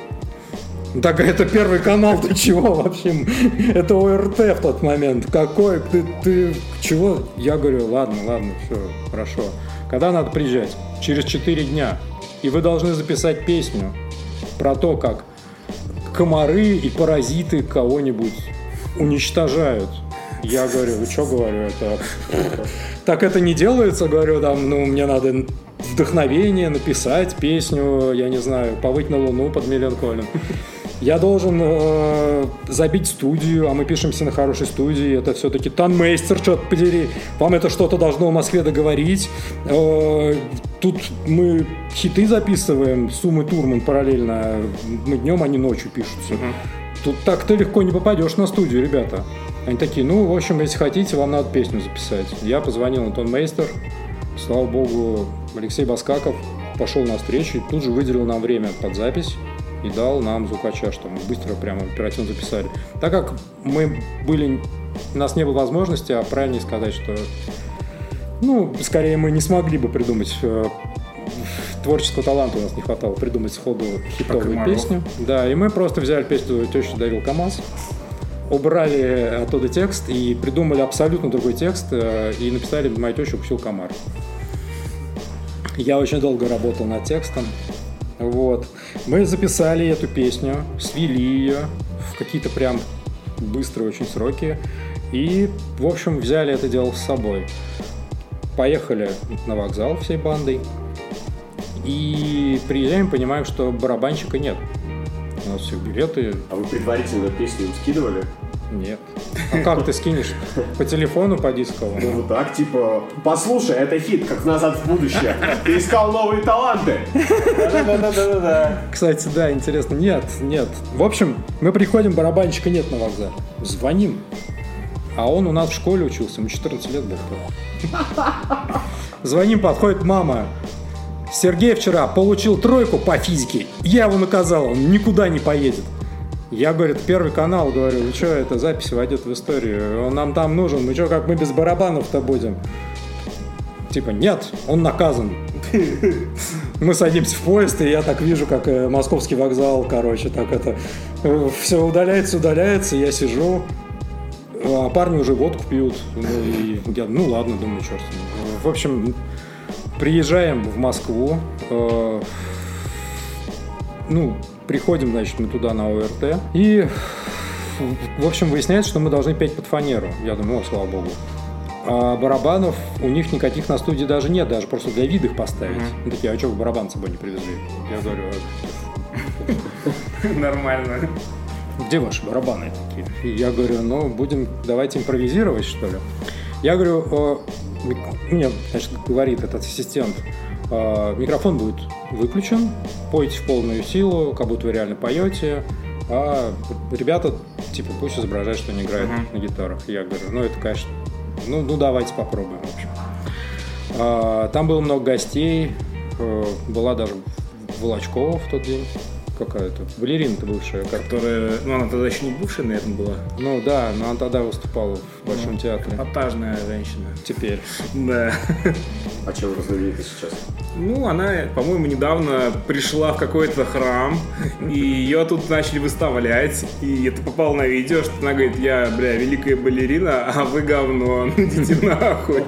Так это первый канал, ты чего вообще? Это ОРТ в тот момент. Какой? Ты, ты чего? Я говорю, ладно, ладно, все, хорошо. Когда надо приезжать? Через 4 дня. И вы должны записать песню про то, как комары и паразиты кого-нибудь уничтожают. Я говорю, вы что, говорю, это... <laughs> Так это не делается, говорю, там, ну, мне надо вдохновение, написать песню, я не знаю, «Повыть на луну» под Миллион Колин. Я должен э, забить студию, а мы пишемся на хорошей студии. Это все-таки танмейстер, черт подери. Вам это что-то должно в Москве договорить. Э, тут мы хиты записываем, Суммы Турман параллельно. Мы днем, они ночью пишутся. Тут так ты легко не попадешь на студию, ребята. Они такие, ну, в общем, если хотите, вам надо песню записать. Я позвонил на Мейстер. Слава богу, Алексей Баскаков пошел на встречу и тут же выделил нам время под запись и дал нам звукача, что мы быстро, прямо оперативно записали. Так как мы были, у нас не было возможности, а правильнее сказать, что, ну, скорее мы не смогли бы придумать э, творческого таланта у нас не хватало придумать сходу хитовую песню. Да, и мы просто взяли песню «Теща дарил КамАЗ», убрали оттуда текст и придумали абсолютно другой текст э, и написали «Моя теща укусил комар». Я очень долго работал над текстом. Вот. Мы записали эту песню, свели ее в какие-то прям быстрые очень сроки. И, в общем, взяли это дело с собой. Поехали на вокзал всей бандой. И приезжаем, понимаем, что барабанщика нет. У нас все билеты А вы предварительно песню скидывали? Нет. А как ты скинешь? По телефону, по дисковому? Ну вот так, типа, послушай, это хит, как назад в будущее. Ты искал новые таланты. Да-да-да-да-да. Кстати, да, интересно. Нет, нет. В общем, мы приходим, барабанщика нет на вокзале. Звоним. А он у нас в школе учился, ему 14 лет было. Звоним, подходит мама. Сергей вчера получил тройку по физике. Я его наказал, он никуда не поедет. Я, говорит, первый канал, говорю, вы что, это запись войдет в историю. Он нам там нужен, мы что, как мы без барабанов-то будем? Типа, нет, он наказан. <laughs> Мы садимся в поезд, и я так вижу, как э, московский вокзал, короче, так это... Все удаляется, удаляется, я сижу, а парни уже водку пьют. Ну, и я, ну ладно, думаю, черт. В общем, приезжаем в Москву. э, ну, приходим, значит, мы туда на ОРТ. И, в общем, выясняется, что мы должны петь под фанеру. Я думаю, о, слава богу. А барабанов у них никаких на студии даже нет, даже просто для вида их поставить. Они такие, а что вы барабан с собой не привезли? Я говорю, «А <laughs> Нормально. где ваши барабаны такие? Я говорю, ну, будем, давайте импровизировать, что ли. Я говорю, «Э, мне, значит, говорит этот ассистент, «Э, микрофон будет выключен, пойте в полную силу, как будто вы реально поете, а ребята, типа, пусть изображают, что они играют Мгм. на гитарах. Я говорю, ну, это, конечно, ну, ну давайте попробуем, в общем. А, Там было много гостей, э, была даже Волочкова в тот день какая-то, балерина-то бывшая, Которая, ну она тогда еще не бывшая, наверное, была. ну да, но она тогда выступала в Большом театре. Эпатажная женщина. Теперь. Да. А чем знамениты сейчас? Ну, она, по-моему, недавно пришла в какой-то храм, и ее тут начали выставлять, и это попало на видео, что она говорит, я, бля, великая балерина, а вы говно, ну идите нахуй.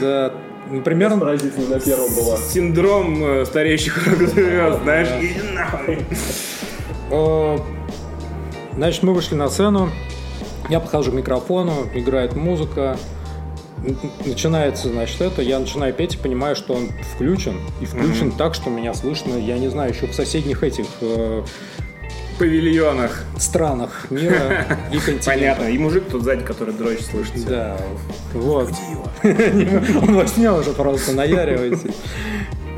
Да, примерно Поразительно на первом была. Синдром э, стареющих рок-звезд, знаешь, иди нахуй. Э, Значит, мы вышли на сцену, я подхожу к микрофону, играет музыка, начинается, значит, это, я начинаю петь и понимаю, что он включен, и включен так, что меня слышно, я не знаю, еще в соседних этих э, павильонах. странах мира <laughs> и. Понятно. И мужик тут сзади, который дрочит, слышится. Да, вот. Он во сне уже просто наяривается.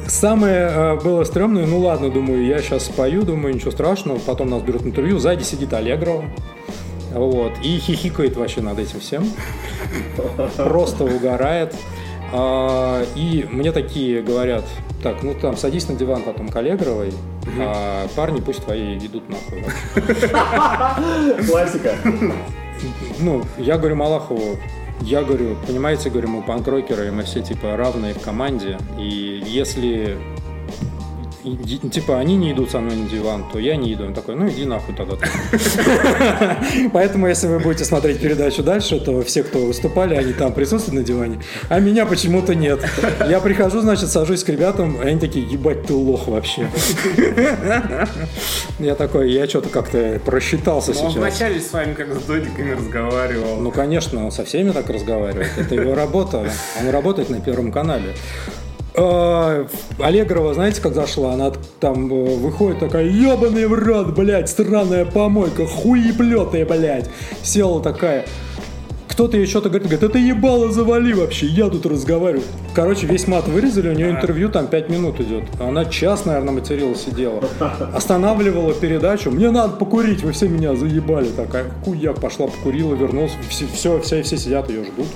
Самое э, было стрёмное, ну ладно, думаю, я сейчас спою, думаю, ничего страшного, потом нас берут интервью, сзади сидит Аллегрова, вот, и хихикает вообще над этим всем, просто угорает. А, И мне такие говорят, так, ну там садись на диван потом к Аллегровой, а парни пусть твои идут нахуй. вообще». <laughs> Классика. Ну, я говорю Малахову, я говорю, понимаете, говорю, мы панк-рокеры, и мы все типа равные в команде, и если и- и- типа они не идут со мной на диван, то я не иду. Он такой, ну иди нахуй тогда. <laughs> Поэтому, если вы будете смотреть передачу дальше, то все, кто выступали, они там присутствуют на диване, а меня почему-то нет. Я прихожу, значит, сажусь к ребятам, и они такие, ебать, ты лох вообще. <laughs> Я такой, я что-то как-то просчитался он сейчас. вначале с вами как с додиками разговаривал. Ну, конечно, он со всеми так разговаривает. Это его работа. Он работает на Первом канале. А, Аллегрова, знаете, как зашла? Она там э, выходит такая, ебаный в рот, блядь, странная помойка, хуеплетая, блядь. Села такая. Кто-то ей что-то говорит, говорит, это ебало завали вообще, я тут разговариваю. Короче, весь мат вырезали, у нее интервью там 5 минут идет. Она час, наверное, материлась сидела. Останавливала передачу, мне надо покурить, вы все меня заебали. Такая, хуяк, пошла покурила, вернулась, все, все, все, все сидят, ее ждут.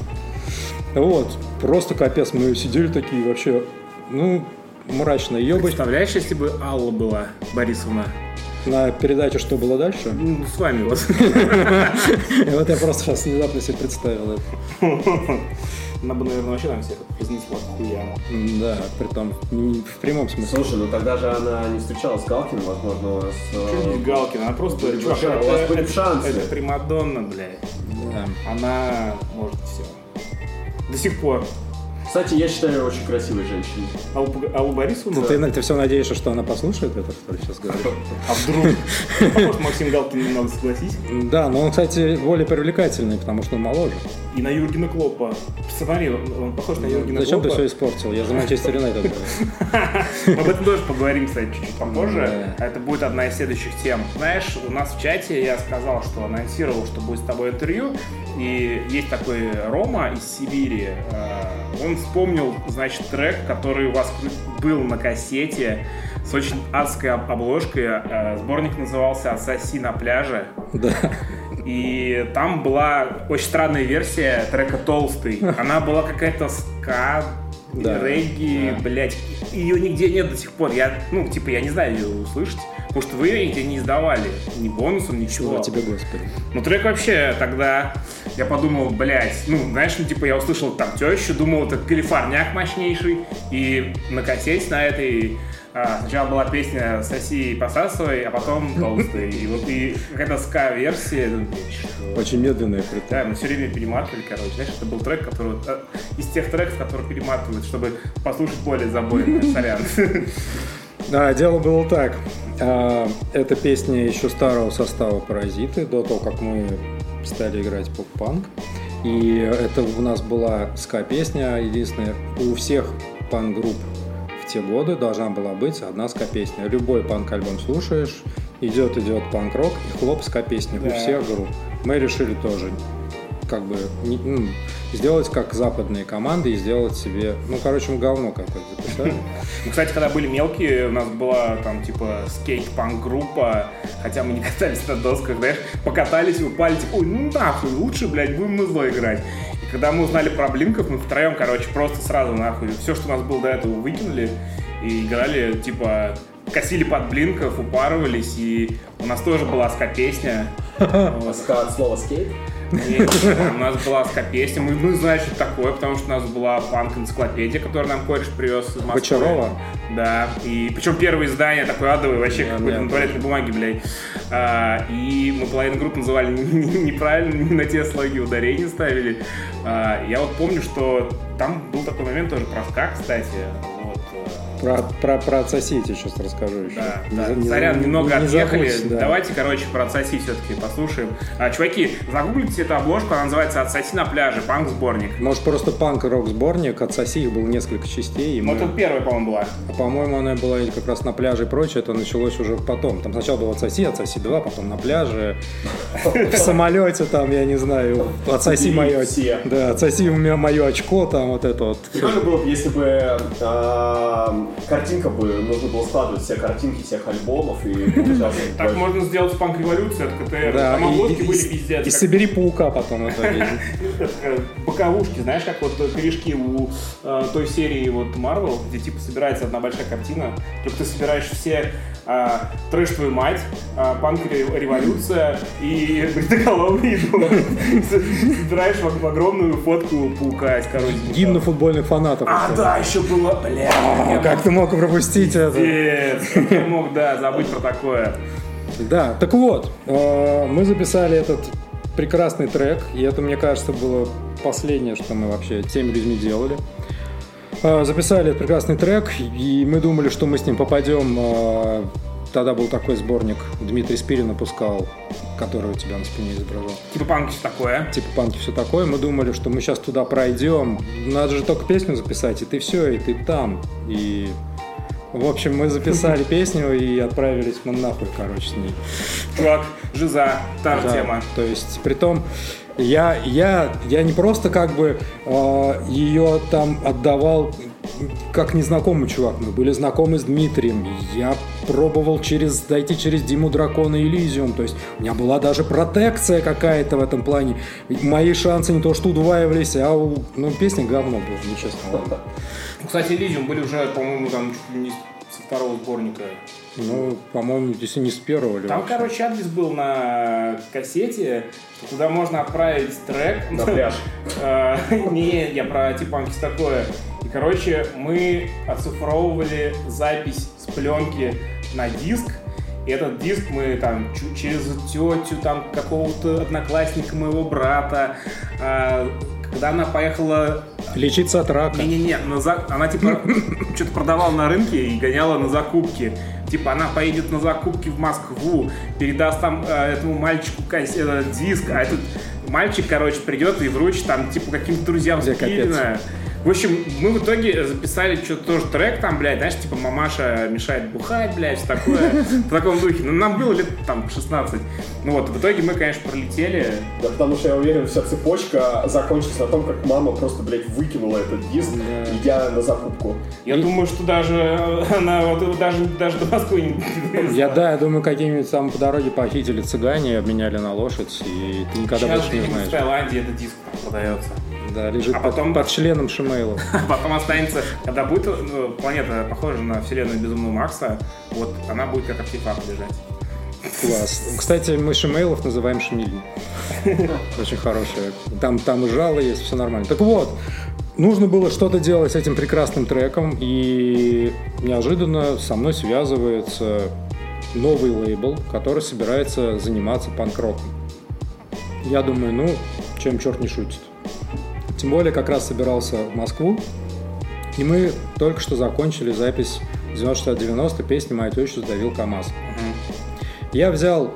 Вот, просто капец, мы сидели такие вообще, ну, мрачно ебать. Представляешь, если бы Алла была Борисовна? На передаче «Что было дальше?» Ну, с вами вот. Вот я просто сейчас внезапно себе представил это. Она бы, наверное, вообще нам всех разнесла. М, Да, при том в прямом смысле. Слушай, ну тогда же она не встречалась с Галкиным, возможно, с... Что э, не Галкина, она просто... чувак, у вас были шансы. Это Примадонна, блядь. Она может все. До сих пор. Кстати, я считаю очень красивой женщиной. Аллу, Аллу Борисовну? Ну, ты, ты все надеешься, что она послушает это, что ты сейчас говоришь? А вдруг? Похож Максим Галкин немного, согласись. Да, но он, кстати, более привлекательный, потому что он моложе. И на Юргена Клопа. Смотри, он, похож на Юргена Зачем ты Клопа. все испортил? Я за Манчестер Юнайтед. <laughs> об этом тоже поговорим, кстати, чуть-чуть попозже. Да. Это будет одна из следующих тем. Знаешь, у нас в чате я сказал, что анонсировал, что будет с тобой интервью. И есть такой Рома из Сибири. э, Он вспомнил, значит, трек, который у вас был на кассете с очень адской об- обложкой. Э, Сборник назывался «Ассаси на пляже». Да. И там была очень странная версия трека «Толстый». <laughs> Она была какая-то ска, Да, регги, да. блять. Ее нигде нет до сих пор. Я, ну, типа, я не знаю ее услышать. Потому что вы ее нигде не издавали. Ни бонусом, ничего. Слава тебе, Господи. Ну, трек вообще тогда, я подумал, блядь, ну, знаешь, ну, типа, я услышал там тещу, думал, это калифорняк мощнейший, и на кассете на этой а, сначала была песня «Соси и посасывай», а потом «Толстый». И вот и какая-то ска-версия, думаю, что... Очень медленная при том. Да, мы все время перематывали, короче. Знаешь, это был трек, который... э, из тех треков, которые перематывают, чтобы послушать более забойно. <laughs> Сорян. Да, дело было так. А, Это песня еще старого состава «Паразиты», до того, как мы стали играть поп-панк. И это у нас была ска-песня, единственная. У всех панк-групп те годы должна была быть одна ска-песня. Любой панк-альбом слушаешь, идет, идет панк-рок, и хлоп ска-песня у Да. всех групп. Мы решили тоже как бы не- ну, сделать как западные команды и сделать себе, ну, короче, мы говно какое-то записали. Мы, кстати, когда были мелкие, у нас была там типа скейт-панк-группа, хотя мы не катались на досках, знаешь, покатались, упали, типа, ой, ну нахуй, лучше, блядь, будем мы зло играть. Когда мы узнали про Блинков, мы втроем, короче, просто сразу нахуй все, что у нас было до этого, выкинули и играли, типа, косили под Блинков, упарывались, и у нас тоже была ска-песня. Ска от скейт. У нас была ска-песня, мы, мы знаем, что такое, потому что у нас была панк-энциклопедия, которую нам кореш привез из Москвы. Бочарова? Да, и причем первое издание такое адовое, вообще Да, какой-то на туалетной бумаге, блядь. А, и мы половину группы называли не- не- неправильно, не на те слоги ударения ставили. А, я вот помню, что там был такой момент тоже про ска, кстати. Про, про, про отсоси я тебе сейчас расскажу еще. да, Не да. не Сорян, немного не отъехали. забудь, да. Давайте, короче, про отсоси все-таки послушаем. А, чуваки, загуглите эту обложку, она называется «Отсоси на пляже», панк-сборник. Может, просто панк-рок сборник, отсоси их было несколько частей. Ну, мы- тут первая, по-моему, была. А, По-моему, она была как раз на пляже и прочее, это началось уже потом. Там сначала было отсоси, отсоси 2, потом на пляже, в самолете там, я не знаю, отсоси мое, да, отсоси у меня мое очко, там вот это вот. Прикольно было бы, если бы а, картинка бы, нужно было складывать все картинки всех альбомов и <laughs> Так можно сделать с панк-революцией от КТР. Да, Там и, обложки и- были пиздец. и собери паука потом. <laughs> Э, боковушки, знаешь, как вот корешки у э, той серии вот Marvel, где типа собирается одна большая картина, только ты собираешь все э, трэш твою мать, панк ре- революция и бритоголовый. Собираешь в огромную фотку паука из коротенького. Гимн футбольных фанатов. А, да, еще было, бля. Как ты мог пропустить это? Как я мог, да, забыть про такое. Да, так вот, э, мы записали этот прекрасный трек, и это, мне кажется, было последнее, что мы вообще теми людьми делали. Э, Записали этот прекрасный трек, и мы думали, что мы с ним попадем. Тогда был такой сборник, Дмитрий Спирин выпускал, который у тебя на спине изображал. Типа панк все такое. Типа панки все такое. Мы думали, что мы сейчас туда пройдем. Надо же только песню записать, и ты все, и ты там. И в общем, мы записали песню и отправились мы нахуй, короче, с ней. Чувак, жиза, та же Да, тема. То есть, при том, я, я, я не просто как бы э, ее там отдавал как незнакомый чувак. Мы были знакомы с Дмитрием. Я пробовал через, дойти через Диму Дракона и Элизиум. То есть у меня была даже протекция какая-то в этом плане. Мои шансы не то что удваивались, а у, ну, песня говно было, ну, честно. ладно. Кстати, Elysium были уже, по-моему, там чуть ли не со второго сборника. Ну, по-моему, если не с первого или Там, вообще. короче, адрес был на кассете, куда можно отправить трек. на пляж. <laughs> Э, Не, я про типа такое. Короче, мы оцифровывали запись с пленки на диск. И этот диск мы там через тетю, там какого-то одноклассника моего брата, а, когда она поехала Лечиться от рака. Не-не-не, на за- она типа <laughs> что-то продавала на рынке и гоняла на закупки. Типа она поедет на закупки в Москву, передаст там э, этому мальчику кас- э, диск, а этот мальчик, короче, придет и вручит там типа каким-то друзьям Где капец. В общем, мы в итоге записали что-то тоже трек там, блядь, знаешь, типа мамаша мешает бухать, блядь, все такое, в таком духе. Ну, нам было лет там 16. Ну вот, в итоге мы, конечно, пролетели. Да, потому что я уверен, вся цепочка закончится на том, как мама просто, блядь, выкинула этот диск, идя на закупку. Я думаю, что даже она вот даже, даже до Москвы не Я, да, я думаю, какие-нибудь там по дороге похитили цыгане, обменяли на лошадь, и ты никогда Сейчас больше не где-нибудь в знаешь. Таиланде этот диск продается. Да, лежит А под- потом- под, членом Шимейла. <laughs> Потом останется, когда будет ну, планета похожа на вселенную Безумного Макса, вот она будет как артефакт лежать. Класс. Кстати, мы Шимейлов называем Шмильни. <laughs> Очень хорошая. Там, там и жало есть, все нормально. Так вот, нужно было что-то делать с этим прекрасным треком, и неожиданно со мной связывается новый лейбл, который собирается заниматься панк-роком. Я думаю, ну, чем черт не шутит. Тем более, как раз собирался в Москву, и мы только что закончили запись 90-90 песни «Моя теща сдавил КамАЗ». Я взял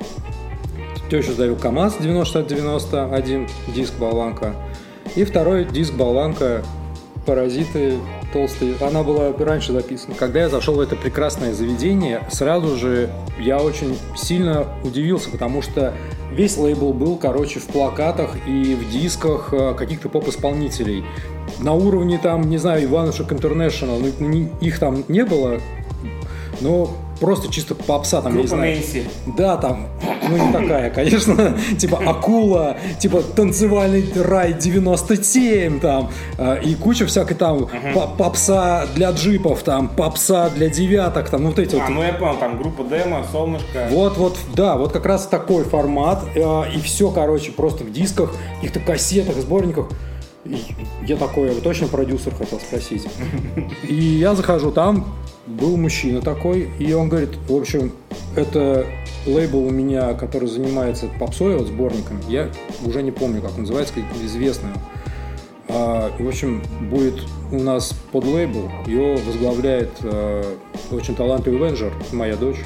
тещу сдавил КамАЗ 90-91 диск болванка и второй диск болванка паразиты толстые. Она была раньше записана. Когда я зашел в это прекрасное заведение, сразу же я очень сильно удивился, потому что весь лейбл был, короче, в плакатах и в дисках э, каких-то поп-исполнителей. На уровне там, не знаю, Иванушек Интернешнл, ну, их там не было, но просто чисто попса там, я не Группа знаю. Нэнси. Да, там, ну не такая, конечно, <laughs> типа Акула, типа танцевальный рай 97, там, э, и куча всякой там по- попса для джипов, там, попса для девяток, там, вот эти А, вот. ну я понял, там группа Демо, Солнышко. Вот, вот, да, вот как раз такой формат, э, и все, короче, просто в дисках, каких-то кассетах, сборниках. Я такой, вы точно продюсер хотел спросить. И я захожу, там был мужчина такой, и он говорит, в общем, это лейбл у меня, который занимается попсой, вот сборниками. Я уже не помню, как он называется, как известный. А, в общем, будет у нас под лейбл, его возглавляет э, очень талантливый менеджер, моя дочь.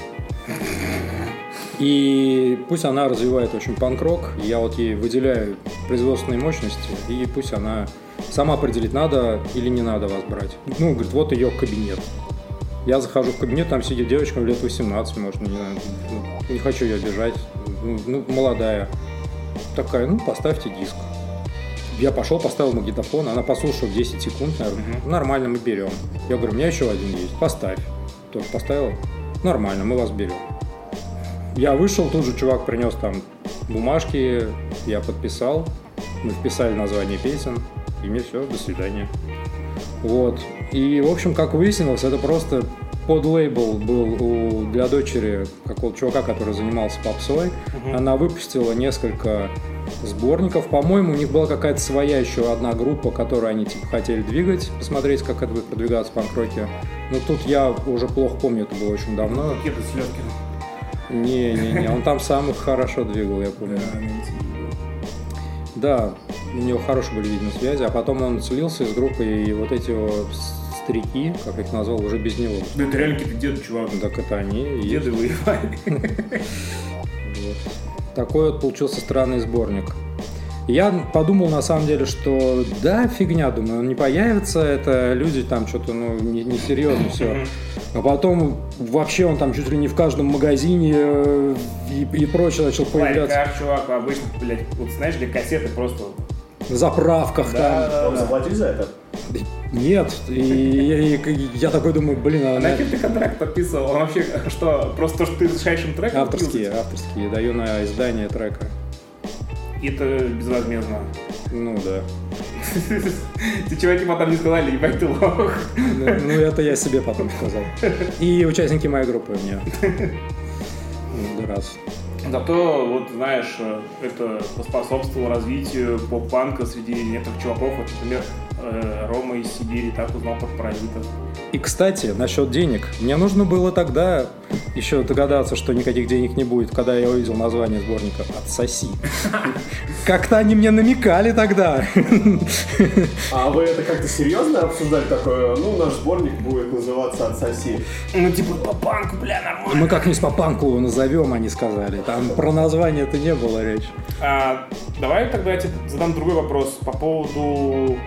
И пусть она развивает очень панк-рок, я вот ей выделяю производственные мощности, и пусть она сама определит, надо или не надо вас брать. Ну, говорит, вот ее кабинет. Я захожу в кабинет, там сидит девочка лет 18, может, не знаю, ну, не хочу ее обижать, ну, ну, молодая. Такая, ну, поставьте диск. Я пошел, поставил магнитофон, она послушала 10 секунд, наверное, нормально, мы берем. Я говорю, у меня еще один есть, поставь. Тоже поставила, нормально, мы вас берем. Я вышел, тут же чувак принес там бумажки, я подписал, мы вписали название песен, и мне все, до свидания. Вот. И, в общем, как выяснилось, это просто под лейбл был у, для дочери какого-то чувака, который занимался попсой. Она выпустила несколько сборников. По-моему, у них была какая-то своя еще одна группа, которую они типа хотели двигать, посмотреть, как это будет продвигаться в панк-роке. Но тут я уже плохо помню, это было очень давно. Кеда Селедкин. Не-не-не, он там сам их хорошо двигал, я помню. Да, у него хорошие были, видимо, связи, а потом он слился из группы, и вот эти старики, как их назвал, уже без него. Да это реально какие-то деды, чувак. Так это они Деды воевали. Такой вот получился странный сборник. Я подумал на самом деле, что да, фигня, думаю, он не появится, это люди там что-то, ну, не- несерьезно все. А потом вообще он там чуть ли не в каждом магазине э, и, и прочее начал появляться. Лайкар, чувак, обычно, блядь, вот знаешь, для кассеты просто... На заправках там. Да, Вам заплатили за это? Нет, и, и- и я такой думаю, блин, а А на кем ты контракт подписывал? Он вообще что, просто то, что ты решаешь им трек? авторские, авторские, даю на издание трека. И это безвозмездно. Ну да. <laughs> Ты чуваки потом не сказали, ебать ты лох. Ну, ну, это я себе потом сказал. И участники моей группы мне. Ну, раз. Зато, вот, знаешь, это поспособствовало развитию поп-панка среди некоторых чуваков. Вот, например, э, Рома из Сибири так узнал про паразитов. И, кстати, насчет денег. Мне нужно было тогда еще догадаться, что никаких денег не будет, когда я увидел название сборника «Отсоси». <laughs> Как-то они мне намекали тогда. А вы это как-то серьезно обсуждали такое? Ну, наш сборник будет называться «Отсоси». Ну, типа, по панку, бля, нормально. Мы как-нибудь по панку его назовем, они сказали. Там про название это не было речь. А, давай тогда я тебе задам другой вопрос по поводу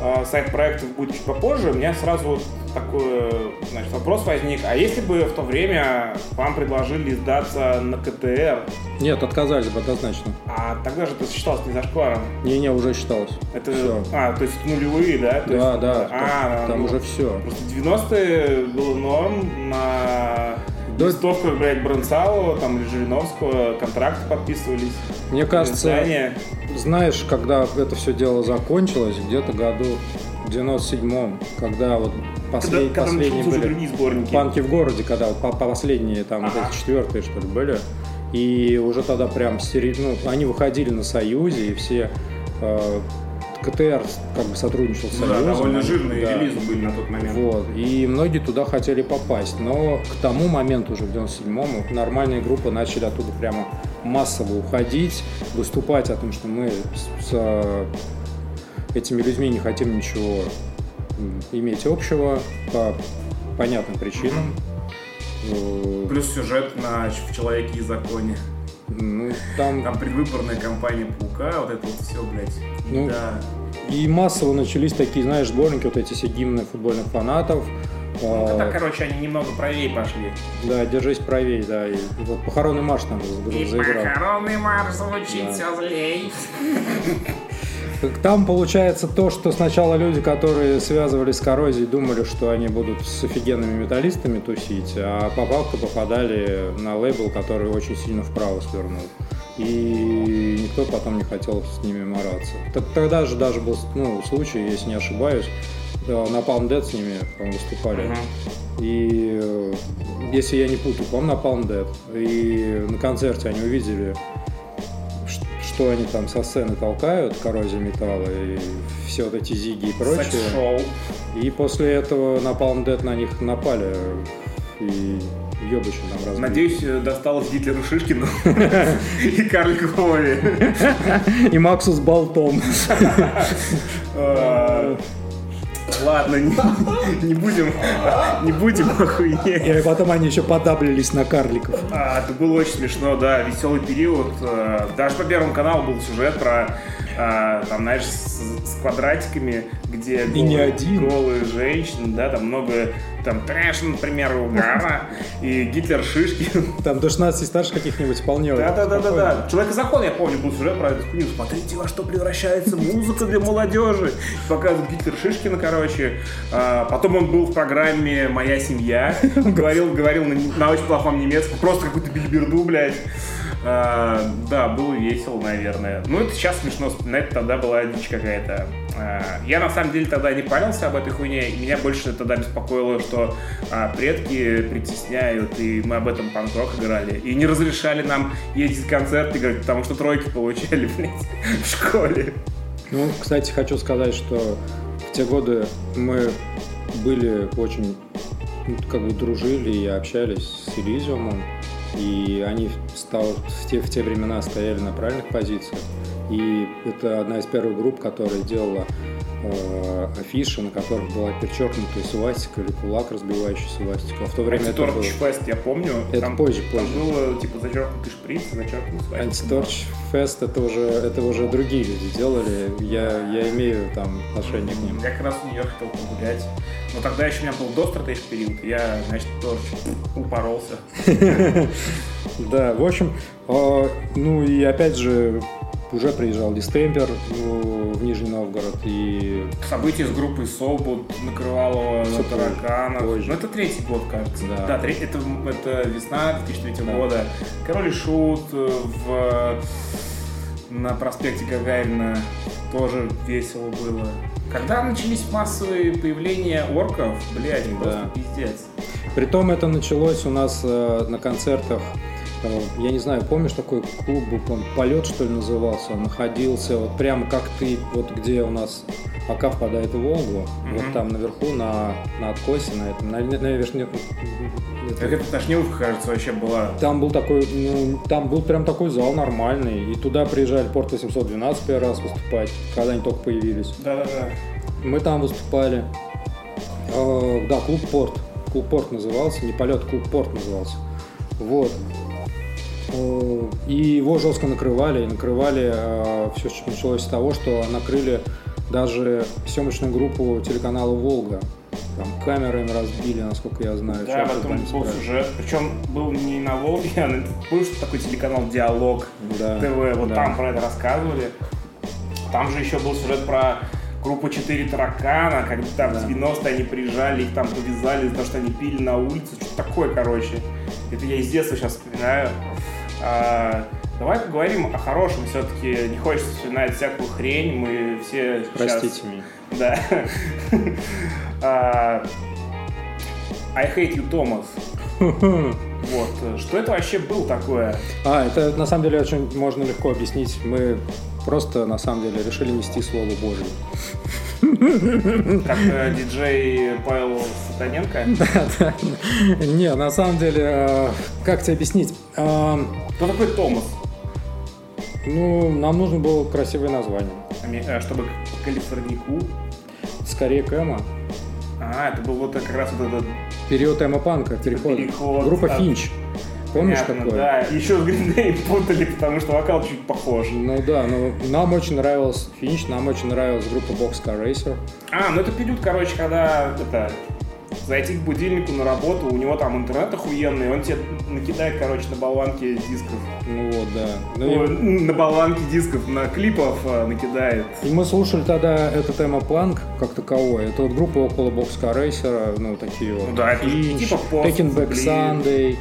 а, сайт-проектов будет чуть попозже. У меня сразу вот такой значит, вопрос возник. А если бы в то время вам предложили сдаться на КТР? Нет, отказались бы однозначно. А тогда же это считалось не зашкваром. Не-не, уже считалось. Это, все. А, то есть нулевые, да? То да, есть, да. А, там, там ну, уже все. Просто 90-е было норм на до... Листовках, блядь, Бронцалова, там, или Жириновского контракты подписывались. Мне кажется, издания. знаешь, когда это все дело закончилось, где-то году в 97-м, когда вот послед... когда, последние когда были сборники. панки в городе, когда вот последние там ага. вот эти четвертые, что ли, были. И уже тогда прям, ну, они выходили на Союзе, и все э, КТР как бы сотрудничал с ну, Союзом. Да, довольно жирные да. релизы были на тот момент. Вот. И многие туда хотели попасть. Но к тому моменту, уже в 97-м, нормальные группы начали оттуда прямо массово уходить, выступать о том, что мы с, с этими людьми не хотим ничего иметь общего по понятным причинам. Плюс сюжет на в «Человеке и законе». Ну, там... Там предвыборная кампания Паука, вот это вот все, блядь. Ну, да. И массово начались такие, знаешь, сборники, вот эти все гимны футбольных фанатов. Ну, тогда, короче, они немного правее пошли. Да, держись правее, да. И, вот похоронный марш там и заиграл. похоронный марш звучит да. все злей. <laughs> Там получается то, что сначала люди, которые связывались с коррозией, думали, что они будут с офигенными металлистами тусить, а по факту попадали на лейбл, который очень сильно вправо свернул. И никто потом не хотел с ними мараться. Тогда же даже был ну, случай, если не ошибаюсь, на Palm Dead с ними выступали. Uh-huh. И э, если я не путаю, по-моему, на Palm Dead. И на концерте они увидели что они там со сцены толкают, коррозия металла и все вот эти зиги и прочее. Секс-шоу. И после этого на Palm Dead на них напали и ёбище нам разбили. Надеюсь, досталось Гитлеру Шишкину <laughs> и Карлику Вове. И Максу с болтом. А, <laughs> Ладно, не, не будем, не будем охуеть. И потом они еще подаблились на карликов. А, это было очень смешно, да, веселый период. Э, даже по Первому каналу был сюжет про, а, там, знаешь, с, с квадратиками, где голые, И не один. голые женщины, да, там много там трэш, например, угара, и Гитлер шишки. Там до 16 старше каких-нибудь вполне. Да, да, да, да, да. Человек и закон, я помню, был сюжет про эту хуйню. Смотрите, во что превращается музыка для молодежи. Показывают Гитлер Шишкина, короче. А, потом он был в программе «Моя семья». <laughs> Говорил, говорил на, на очень плохом немецком. Просто какую-то бильберду, блядь. А, да, было весело, наверное. Ну, это сейчас смешно вспоминать, тогда была дичь какая-то. А, я, на самом деле, тогда не парился об этой хуйне, и меня больше тогда беспокоило, что а, предки притесняют, и мы об этом панк-рок играли, и не разрешали нам ездить в концерты играть, потому что тройки получали, <laughs> блядь, в школе. Ну, кстати, хочу сказать, что в те годы мы были очень, ну, как бы дружили и общались с Элизиумом, и они в те, в те времена стояли на правильных позициях. И это одна из первых групп, которая делала э, афиши, на которых была перечеркнутая свастика или кулак, разбивающий свастику. А в то время это было... Фест, я помню. Это там, позже, позже. Там было типа зачеркнутый шприц, зачеркнутый свастика. Антиторч Фест это уже, это уже другие люди делали. Я, я имею там отношение к ним. Я как раз в Нью-Йорк хотел погулять. Но тогда еще у меня был до стратеж период, я, значит, тоже упоролся. <laughs> Да, в общем, а, ну и опять же, уже приезжал Дистемпер в Нижний Новгород и... События с группой Собут накрывало на тараканов. Ну, это третий год, кажется. Да, да третий, это, это весна 2003 да. года. Король и Шут в, на проспекте Гагарина тоже весело было. Когда начались массовые появления орков, блядь, да. просто пиздец. Притом это началось у нас э, на концертах Э, Я не знаю, помнишь такой клуб он полет что ли назывался, он находился вот прямо как ты, вот где у нас Ака впадает в Волгу, вот там наверху на, на откосе, на этом, на, на, на вершне- Как это Тошниловка, кажется, вообще была. Там был такой, ну, там был прям такой зал нормальный, и туда приезжали Порт 812 первый раз выступать, когда они только появились. Да-да-да. Мы там выступали. Э, да, клуб Порт. Клуб Порт назывался, не полет, клуб Порт назывался. Вот. Э, И его жестко накрывали, и накрывали все началось с того, что накрыли даже съемочную группу телеканала Волга. Там камерами разбили, насколько я знаю. Да, потом там был исправили. сюжет. Причем был не на Волге, а на... был что такой телеканал Диалог Да, ТВ. Вот да. там про это рассказывали. Там же еще был сюжет про группу 4 таракана, когда Да. в 90-е они приезжали, их там повязали за то, что они пили на улице, что-то такое, короче. Это я из детства сейчас вспоминаю. А, давай поговорим о хорошем, все-таки не хочется вспоминать всякую хрень, мы все сейчас... Простите меня. Да. А, I hate you, Thomas. Вот. Что это вообще было такое? А, это на самом деле очень можно легко объяснить. Мы просто на самом деле решили нести Слово Божье. <laughs> Как э, диджей Павел Сатаненко? <laughs> Не, на самом деле, э, как тебе объяснить? Э, Кто такой Томас? Ну, нам нужно было красивое название. Ами- э, Чтобы Калифорнику. Скорее Кэма. А, это был вот как раз вот этот... Период эмо-панка, переход. Переход Группа от- Финч. Помнишь Понятно, такое? Да, еще с Green Day путали, потому что вокал чуть похож. Ну да, ну нам очень нравилась Финч, нам очень нравилась группа Boxcar Racer. А, ну это период, короче, когда это зайти к будильнику на работу, у него там интернет охуенный, он тебе накидает, короче, на болванке дисков. Ну вот, да. Ну, и, на болванке дисков, на клипов э, накидает. и мы слушали тогда этот эмо-панк как таковой. Это вот группа около Boxcar Racer, ну такие вот. Ну да, это Финч, типа пост, Taking Back. Sunday.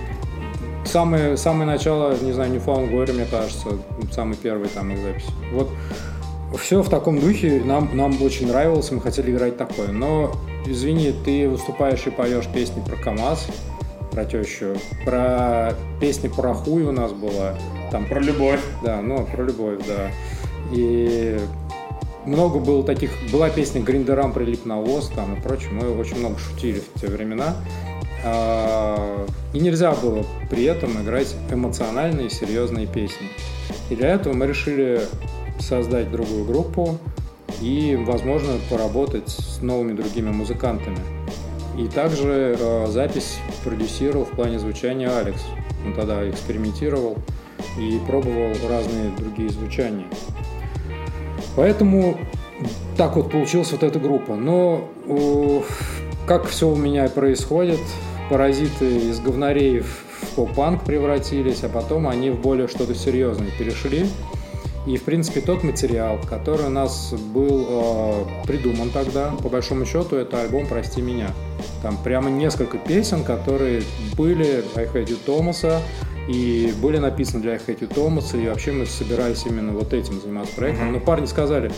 Самое, самое начало, не знаю, Newfound Glory, мне кажется, самый первый там их запись. Вот все в таком духе, нам, нам очень нравилось, мы хотели играть такое. Но, извини, ты выступаешь и поешь песни про КамАЗ, про тещу, про песни про хуй у нас была, там Про любовь. да, ну, про любовь, да. И много было таких... Была песня «Гриндерам прилип навоз» там и прочее. Мы очень много шутили в те времена. А, И нельзя было при этом играть эмоциональные, серьезные песни. И для этого мы решили создать другую группу и, возможно, поработать с новыми другими музыкантами. И также э, запись продюсировал в плане звучания Алекс. Он тогда экспериментировал и пробовал разные другие звучания. Поэтому так вот получилась вот эта группа. Но как все у меня происходит, паразиты из говнарей в поп-панк превратились, а потом они в более что-то серьезное перешли. И, в принципе, тот материал, который у нас был э, придуман тогда, по большому счету, это альбом «Прости меня». Там прямо несколько песен, которые были I Hate You Томаса, и были написаны для I Hate You Томаса, и вообще мы собирались именно вот этим заниматься проектом. Но парни сказали,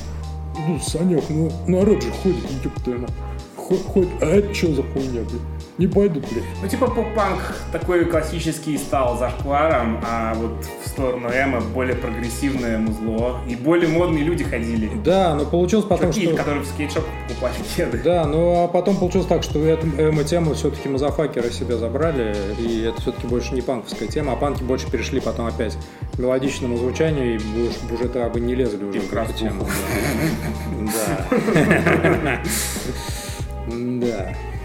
ну, Санек, ну, народ же ходит, ептена. Хоть, хоть, а это что за хуйня, блин? Не пойдут, блин. Ну, типа поп-панк такой классический стал зашкваром, а вот в сторону эмо более прогрессивное музло. И более модные люди ходили. Да, но получилось потом, Такие, что... которые в скейт-шопах покупали кеды. Да, ну а потом получилось так, что эту эмо-тему все-таки мазафакеры себе забрали, и это все-таки больше не панковская тема, а панки больше перешли потом опять к мелодичному звучанию, и уж, уже так бы не лезли уже И в в эту тему. Да. <laughs> Да. <laughs>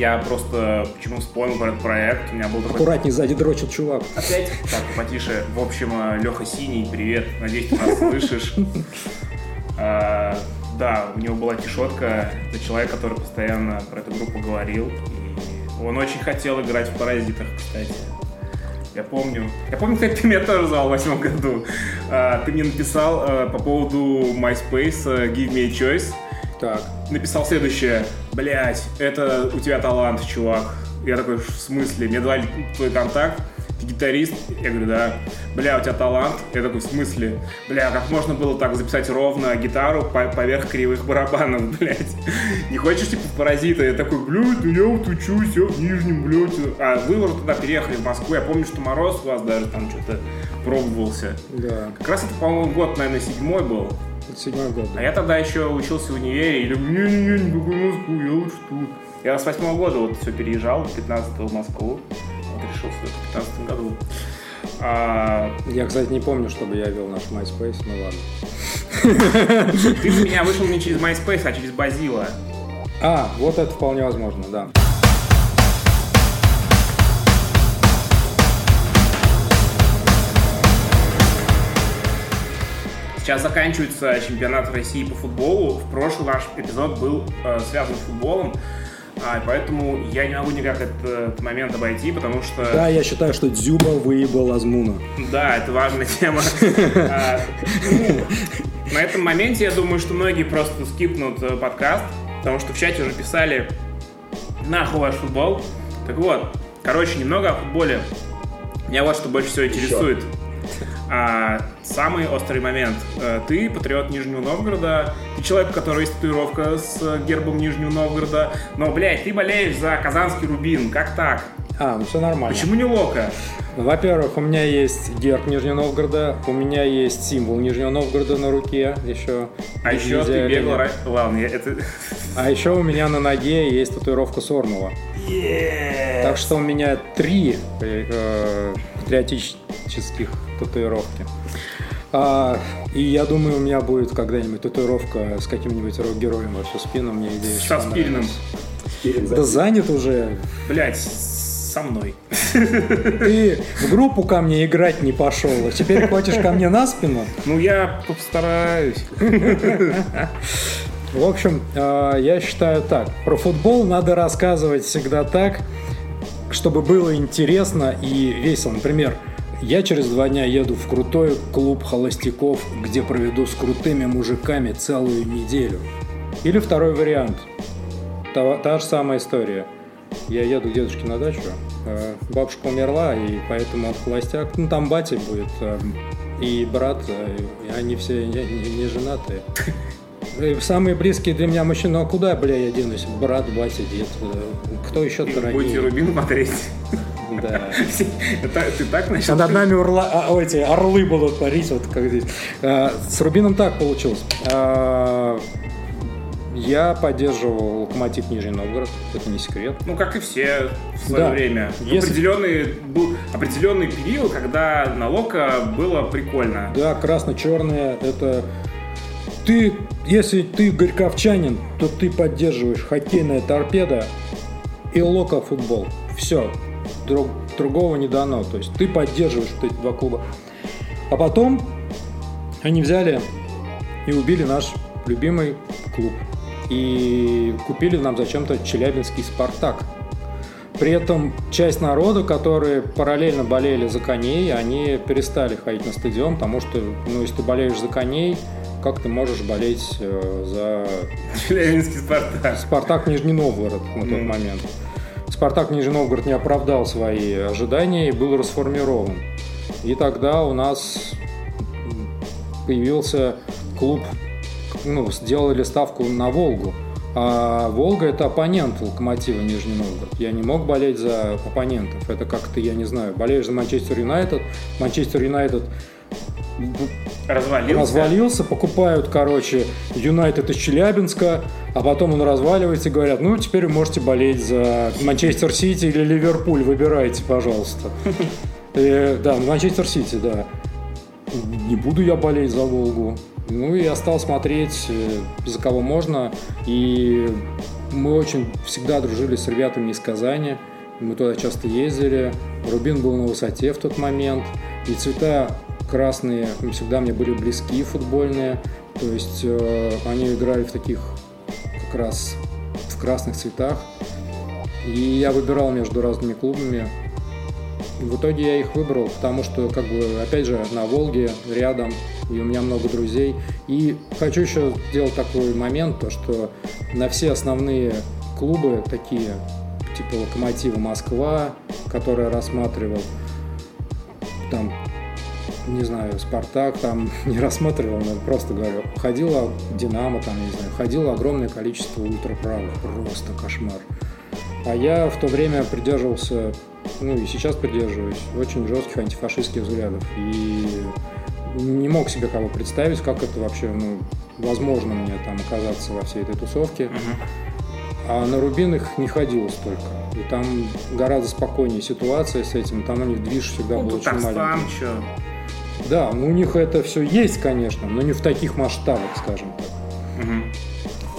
Я просто почему вспомнил про этот проект. У меня был такой... Аккуратней, сзади дрочит чувак. Опять? Так, потише. В общем, Леха Синий, привет. Надеюсь, ты нас слышишь. А, Да, у него была кишотка. Это человек, который постоянно про эту группу говорил. И он очень хотел играть в «Паразитах», кстати. Я помню. Я помню, кстати, ты меня тоже звал в восьмом году. А, Ты мне написал а, по поводу MySpace а, Give Me a Choice. Так. написал следующее. Блять, это у тебя талант, чувак. Я такой, в смысле? Мне дали твой контакт. ты гитарист? Я говорю, да. Бля, у тебя талант? Я такой, в смысле? Бля, как можно было так записать ровно гитару по- поверх кривых барабанов, <laughs> блядь? Не хочешь, типа, паразита? Я такой, блядь, ну я вот учусь, я в Нижнем, блядь. А вы уже туда переехали, в Москву. Я помню, что Мороз у вас даже там что-то пробовался. Да, Как раз это, по-моему, год, наверное, седьмой был. Это седьмой год. А я тогда еще учился в универе, и не-не-не, никакой Москву, я лучше тут. Я с восьмого года вот все переезжал, 15 в Москву. Вот решил в 15 году. А, Я, кстати, не помню, чтобы я вел наш MySpace, ну ладно. ты меня вышел не через MySpace, а через Базила. А, вот это вполне возможно, да. Сейчас заканчивается чемпионат России по футболу. В прошлый наш эпизод был э, связан с футболом. А, поэтому я не могу никак этот момент обойти, потому что... Да, я считаю, что Дзюба выебал Азмуна. Да, это важная тема. <laughs> А, ну, На этом моменте я думаю, что многие просто скипнут э, подкаст, потому что в чате уже писали нахуй ваш футбол. Так вот, короче, немного о футболе. Меня вот что больше всего интересует. А, самый острый момент. Э, Ты патриот Нижнего Новгорода, ты человек, у которого есть татуировка с э, гербом Нижнего Новгорода, но, блядь, ты болеешь за казанский Рубин. Как так? А, ну все нормально. Почему не Лока? Во-первых, у меня есть герб Нижнего Новгорода, у меня есть символ Нижнего Новгорода на руке еще. А еще ты бегал... Ладно, я- это... А еще у меня на ноге есть татуировка Так что у меня три э, патриотических татуировки. А, и я думаю, у меня будет когда-нибудь татуировка с каким-нибудь рок-героем во всю спину. Мне идея Со Спириным. Да занят уже. Блять, со мной. Ты в группу ко мне играть не пошел, а теперь хочешь ко мне на спину? Ну, я постараюсь. <laughs> В общем, э, я считаю так. Про футбол надо рассказывать всегда так, чтобы было интересно и весело. Например, я через два дня еду в крутой клуб холостяков, где проведу с крутыми мужиками целую неделю. Или второй вариант. Та, та же самая история. Я еду к дедушке на дачу. э, Бабушка умерла, и поэтому он холостяк. Ну, там батя будет, э, и брат, и они все не, не- не женатые. Самые близкие для меня мужчины, ну а куда, бля, я денусь? Брат, батя, дед. э, Кто еще И роднее? Будете Рубин смотреть. Да. Ты так начал? А над нами урла- а, эти орлы будут парить, вот как здесь. А, С Рубином так получилось. А, Я поддерживал Локомотив Нижний Новгород, это не секрет. Ну, как и все в свое Да. время. Если- Определенный, был определенный период, когда на Лока было прикольно. Да, красно-черное, это... Ты, если ты горьковчанин, то ты поддерживаешь хоккейная торпеда и лока футбол. Все. Друг, другого не дано. То есть ты поддерживаешь вот эти два клуба. А потом они взяли и убили наш любимый клуб. И купили нам зачем-то Челябинский «Спартак». При этом часть народа, которые параллельно болели за коней, они перестали ходить на стадион, потому что, ну, если ты болеешь за коней, как ты можешь болеть э, за Челябинский Спартак. Спартак Нижний Новгород на тот момент. Спартак Нижний Новгород не оправдал свои ожидания и был расформирован. И тогда у нас появился клуб, ну, сделали ставку на Волгу. А Волга это оппонент Локомотива Нижний Новгород. Я не мог болеть за оппонентов. Это как-то, я не знаю, болеешь за Манчестер Юнайтед. Манчестер Юнайтед Развалился. развалился, покупают, короче, Юнайтед из Челябинска, а потом он разваливается и говорят, ну, теперь вы можете болеть за Манчестер Сити или Ливерпуль, выбирайте, пожалуйста. Да, Манчестер Сити, да. Не буду я болеть за Волгу. Ну, и я стал смотреть, э, за кого можно, и мы очень всегда дружили с ребятами из Казани, мы туда часто ездили, Рубин был на высоте в тот момент, и цвета красные всегда мне были близки футбольные, то есть э, они играли в таких как раз в красных цветах, и я выбирал между разными клубами. В итоге я их выбрал, потому что, как бы, опять же, на Волге, рядом, и у меня много друзей. И хочу еще сделать такой момент, то что на все основные клубы, такие, типа Локомотива Москва, который я рассматривал, там, не знаю, Спартак там <laughs> не рассматривал, но просто говорю, ходило Динамо, там, не знаю, ходило огромное количество ультраправых, просто кошмар. А я в то время придерживался, ну и сейчас придерживаюсь, очень жестких антифашистских взглядов. И не мог себе бы представить, как это вообще, ну, возможно мне там оказаться во всей этой тусовке. А на Рубин их не ходило столько. И там гораздо спокойнее ситуация с этим. Там у них движ всегда Ну, был очень маленький. что? Да, ну у них это все есть, конечно, но не в таких масштабах, скажем так.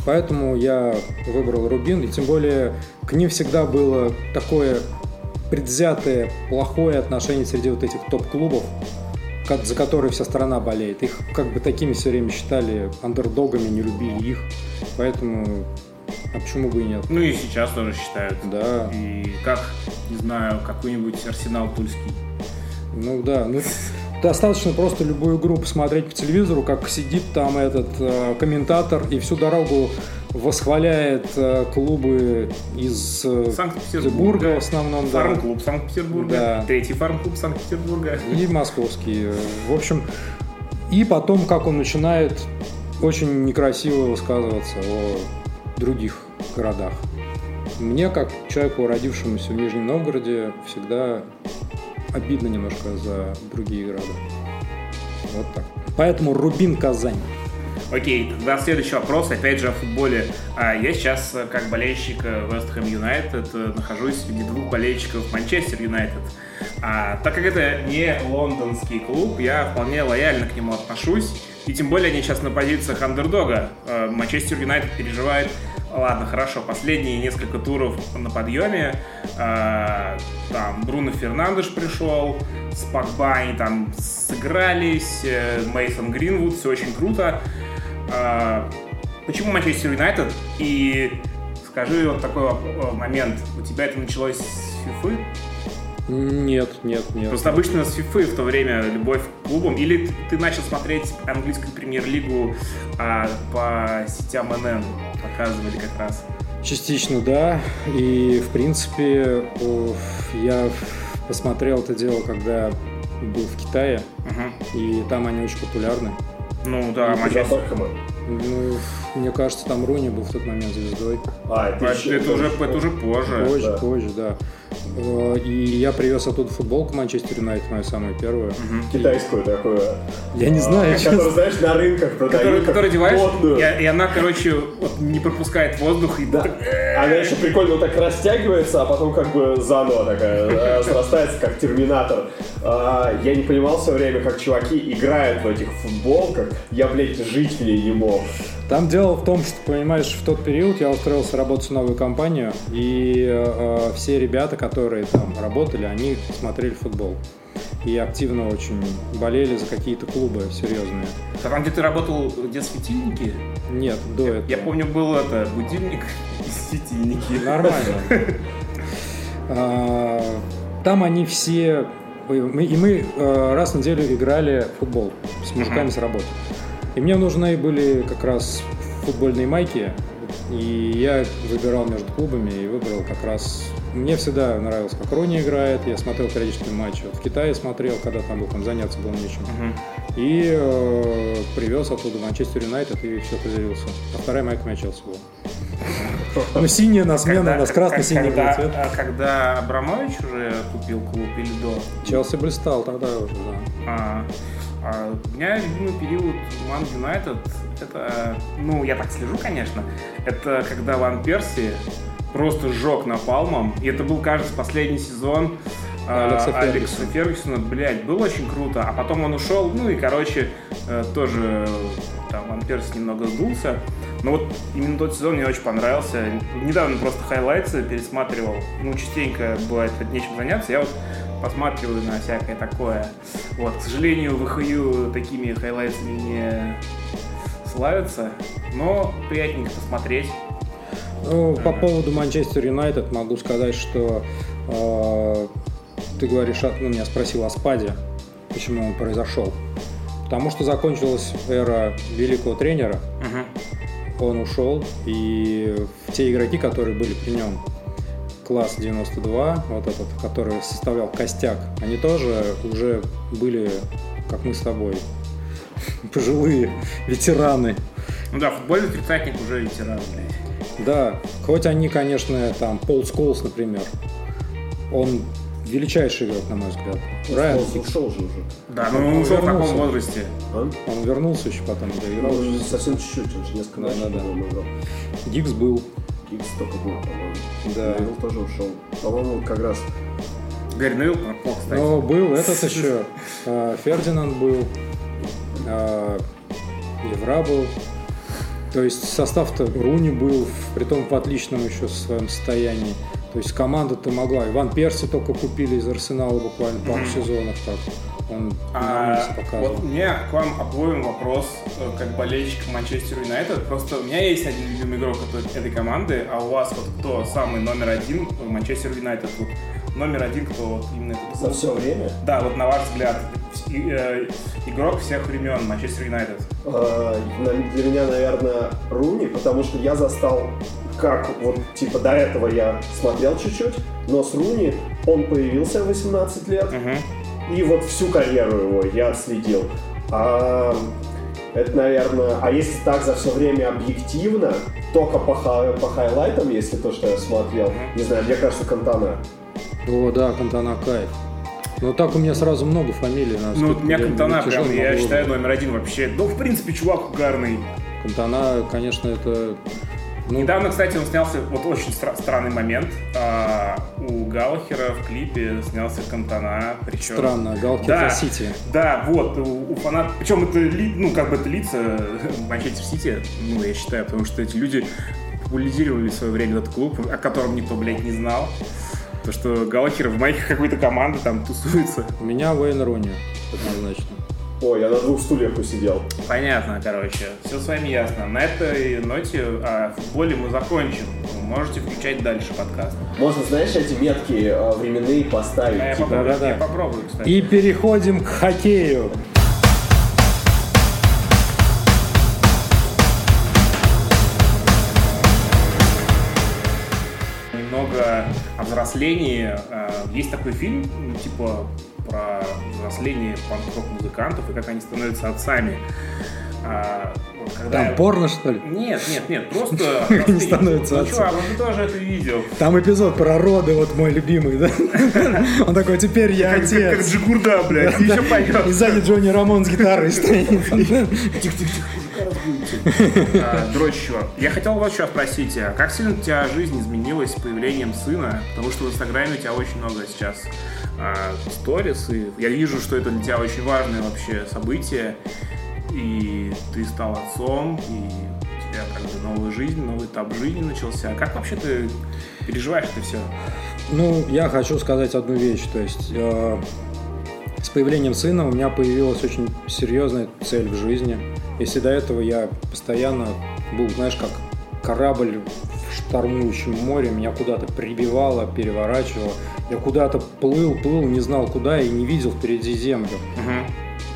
Поэтому я выбрал Рубин, и тем более к ним всегда было такое предвзятое, плохое отношение среди вот этих топ-клубов, за которые вся страна болеет. Их как бы такими все время считали андердогами, не любили их. Поэтому, а почему бы и нет? Ну и сейчас тоже считают. Да, И как, не знаю, какой-нибудь Арсенал Тульский. ну да, ну достаточно просто любую игру посмотреть по телевизору, как сидит там этот э, комментатор и всю дорогу восхваляет э, клубы из э, Санкт-Петербурга. в основном, да. Фарм-клуб Санкт-Петербурга. Да. Третий фарм-клуб Санкт-Петербурга. и московские. В общем, и потом, как он начинает очень некрасиво высказываться о других городах. Мне, как человеку, родившемуся в Нижнем Новгороде, всегда обидно немножко за другие города. Вот так. Поэтому Рубин Казань. Окей, тогда следующий вопрос, опять же о футболе. А, Я сейчас, э, как болельщик Вест Хэм Юнайтед, нахожусь среди двух болельщиков Манчестер Юнайтед. А, так как это не лондонский клуб, я вполне лояльно к нему отношусь. И тем более они сейчас на позициях андердога. Э, Манчестер Юнайтед переживает Ладно, хорошо, последние несколько туров на подъеме. А, там Бруно Фернандеш пришел, с они там сыгрались, Мейсон Гринвуд, все очень круто. А, почему Манчестер Юнайтед? И скажи вот такой момент. У тебя это началось с фифы? Нет, нет, нет. Просто обычно с фифы в то время любовь к клубам. Или ты, начал смотреть английскую премьер-лигу а, по сетям НН? Показывали как раз. Частично да. И в принципе я посмотрел это дело, когда был в Китае, Мгм. и там они очень популярны. Ну да, Из-за Манчестер. Ну, мне кажется, там Руни был в тот момент звездой. А, это, А, еще Это уже, позже. это уже позже. Позже, да. позже, да. И я привез оттуда футболку Манчестер Юнайтед, мою самую первую. Китайскую такую. Я не а, знаю, Которую, знаешь, на рынках продают. Одеваешь, потную. и, и она, короче, вот не пропускает воздух. И Да. Она еще прикольно вот так растягивается, а потом как бы заново такая срастается, как терминатор. А, Я не понимал все время, как чуваки играют в этих футболках. Я, блядь, жить в ней не мог. Там дело в том, что, понимаешь, в тот период я устроился работать в новую компанию, и э, э, все ребята, которые там работали, они смотрели футбол. И активно очень болели за какие-то клубы серьезные. А там, где ты работал, где светильники? Нет, до этого. Я помню, был это будильник <laughs> и светильники. Нормально. <laughs> А, Там они все... И мы, и мы, э, раз в неделю играли в футбол с мужиками с работы. И мне нужны были как раз футбольные майки. И я выбирал между клубами и выбрал как раз... Мне всегда нравилось, как Рони играет. Я смотрел периодически матчи. В Китае смотрел, когда там был, там заняться было нечем. Мгм. И э, привез оттуда Манчестер Юнайтед и все поделился. А вторая майка меня Челси была. Ну, синяя на смену, у нас красно-синий был когда, цвет. а когда Абрамович уже купил клуб или до? Челси блистал тогда уже, да. А, а у меня любимый период Man United, это, ну, я так слежу, конечно, это когда Ван Перси просто сжег напалмом, и это был, кажется, последний сезон а, Алекса Алекса Фергюсона, блядь, было очень круто, а потом он ушел, ну и, короче, э, тоже там Ван Перси немного сдулся, но вот именно тот сезон мне очень понравился. Недавно просто highlights ы пересматривал, ну, частенько бывает нечем заняться, я вот посматриваю на всякое такое. Вот, к сожалению, ВХЮ такими хайлайтсами не славятся, но приятненько посмотреть. Ну, по поводу Манчестер Юнайтед могу сказать, что э, ты говоришь, ну, меня спросил о спаде, почему он произошел. Потому что закончилась эра великого тренера, он ушел, и те игроки, которые были при нем, класс 92, вот этот, который составлял костяк, они тоже уже были, как мы с тобой, <laughs> пожилые ветераны. Ну да, футбольный тридцатник уже ветеран, блядь. Да, хоть они, конечно, там, Пол Сколс, например, он величайший игрок, на мой взгляд. Райан Он Гиггс. ушел же уже. Да, но он ушел в таком возрасте. А? Он вернулся еще потом, доиграл. Ну, совсем чуть-чуть, он же несколько Да, матчей, да, да. играл. Гиггс был, Гиггс только был, по-моему. да. Нейл тоже ушел. По-моему, как раз Гарри Невилл пропал, кстати. Но был этот еще, э, <laughs> Фердинанд был, э, Евра был. То есть состав-то Руни был, в- притом в отличном еще своем состоянии. То есть команда-то могла. Иван Перси только купили из Арсенала буквально пару сезонов так. Он А, показывал. вот у меня к вам обоим вопрос, э, как болельщик Манчестер Юнайтед. Просто у меня есть один любимый игрок этой команды, а у вас вот кто самый номер один в Манчестер Юнайтед? Вот номер один, кто вот именно за клуб? все время. Да, вот на ваш взгляд, и- э, игрок всех времен Манчестер Юнайтед. э, для меня, наверное, Руни, потому что я застал, как вот, типа, до этого я смотрел чуть-чуть, но с Руни он появился в 18 лет, и вот всю карьеру его я следил. А, это, наверное, а если так за все время объективно, только по, по хайлайтам, если то, что я смотрел, не знаю, мне кажется, Кантана. О, да, Кантана Кайф. Ну так у меня сразу много фамилий. на Ну, у меня Кантана прям, я было считаю, номер один вообще. Ну, в принципе, чувак угарный. Кантана, конечно, это... Ну, Недавно, кстати, он снялся, вот очень стра- странный момент, а, у Галлахера в клипе снялся Кантана, причем... странно, Галкер Да. за Сити. Да, вот, у, у фанат... Причем это, ли- ну, как бы это лица <laughs> Манчестер Сити, ну, я считаю, потому что эти люди популяризировали в свое время этот клуб, о котором никто, блядь, не знал. То, что Галлахер в майке какой-то команды там тусуется. У меня Уэйн Руни, однозначно. Ой, я на двух стульях посидел. Понятно, короче. Все с вами ясно. На этой ноте о футболе мы закончим. Вы можете включать дальше подкаст. Можно, знаешь, эти метки э, временные поставить. А я типа, попробую, да-да-да. я попробую, кстати. И переходим к хоккею. немного взрослении. Э, Есть такой фильм, ну, типа, про взросление панк-рок-музыкантов и как они становятся отцами. А, когда Там я- порно, что ли? Нет, нет, нет, просто... Как <laughs> они простые. становятся Ну, отцами. чувак, ты тоже это видел. Там эпизод про роды, вот мой любимый, да? <laughs> Он такой, теперь я Как, как, отец. Джигурда, блядь, еще И пойдет. сзади Джонни Рамон с гитарой <laughs> стоит. А, Дрочь еще. Я хотел вот что спросить, а как сильно у тебя жизнь изменилась с появлением сына? Потому что в Инстаграме у тебя очень много сейчас а, сторис, и я вижу, что это для тебя очень важное вообще событие, и ты стал отцом, и у тебя как бы новая жизнь, новый этап жизни начался. Как вообще ты переживаешь это все? Ну, я хочу сказать одну вещь. То есть э, с появлением сына у меня появилась очень серьезная цель в жизни. Если до этого я постоянно был, знаешь, как корабль в штормующем море, меня куда-то прибивало, переворачивало. Я куда-то плыл, плыл, не знал куда и не видел впереди землю.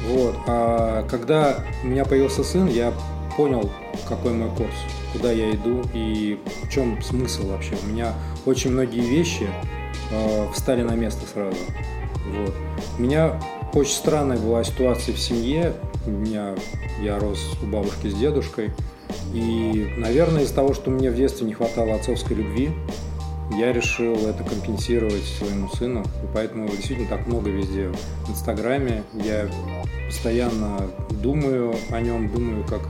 Вот. А когда у меня появился сын, я понял, какой мой курс, куда я иду и в чем смысл вообще. У меня очень многие вещи э, встали на место сразу. Вот. У меня очень странная была ситуация в семье. У меня я рос у бабушки с дедушкой. И, наверное, из-за того, что мне в детстве не хватало отцовской любви, я решил это компенсировать своему сыну. И поэтому действительно так много везде в Инстаграме. Я постоянно думаю о нем, думаю, как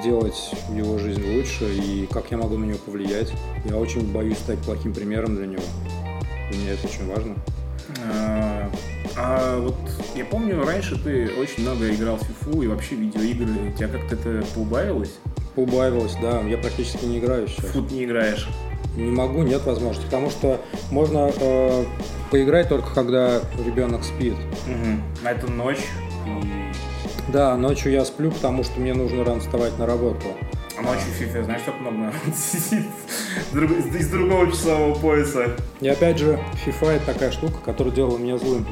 сделать его жизнь лучше и как я могу на него повлиять. Я очень боюсь стать плохим примером для него. Для меня это очень важно. А, а вот я помню, раньше ты очень много играл в фифу и вообще видеоигры. У тебя как-то это поубавилось? Поубавилось, да, я практически не играю сейчас. Фут не играешь. Не могу, нет возможности, потому что можно э, поиграть только когда ребенок спит. Мгм. На эту ночь и... Да, ночью я сплю, потому что мне нужно рано вставать на работу. А ночью в фифе, знаешь, как много сидит из другого часового пояса. И опять же, FIFA это такая штука, которая делала меня злым.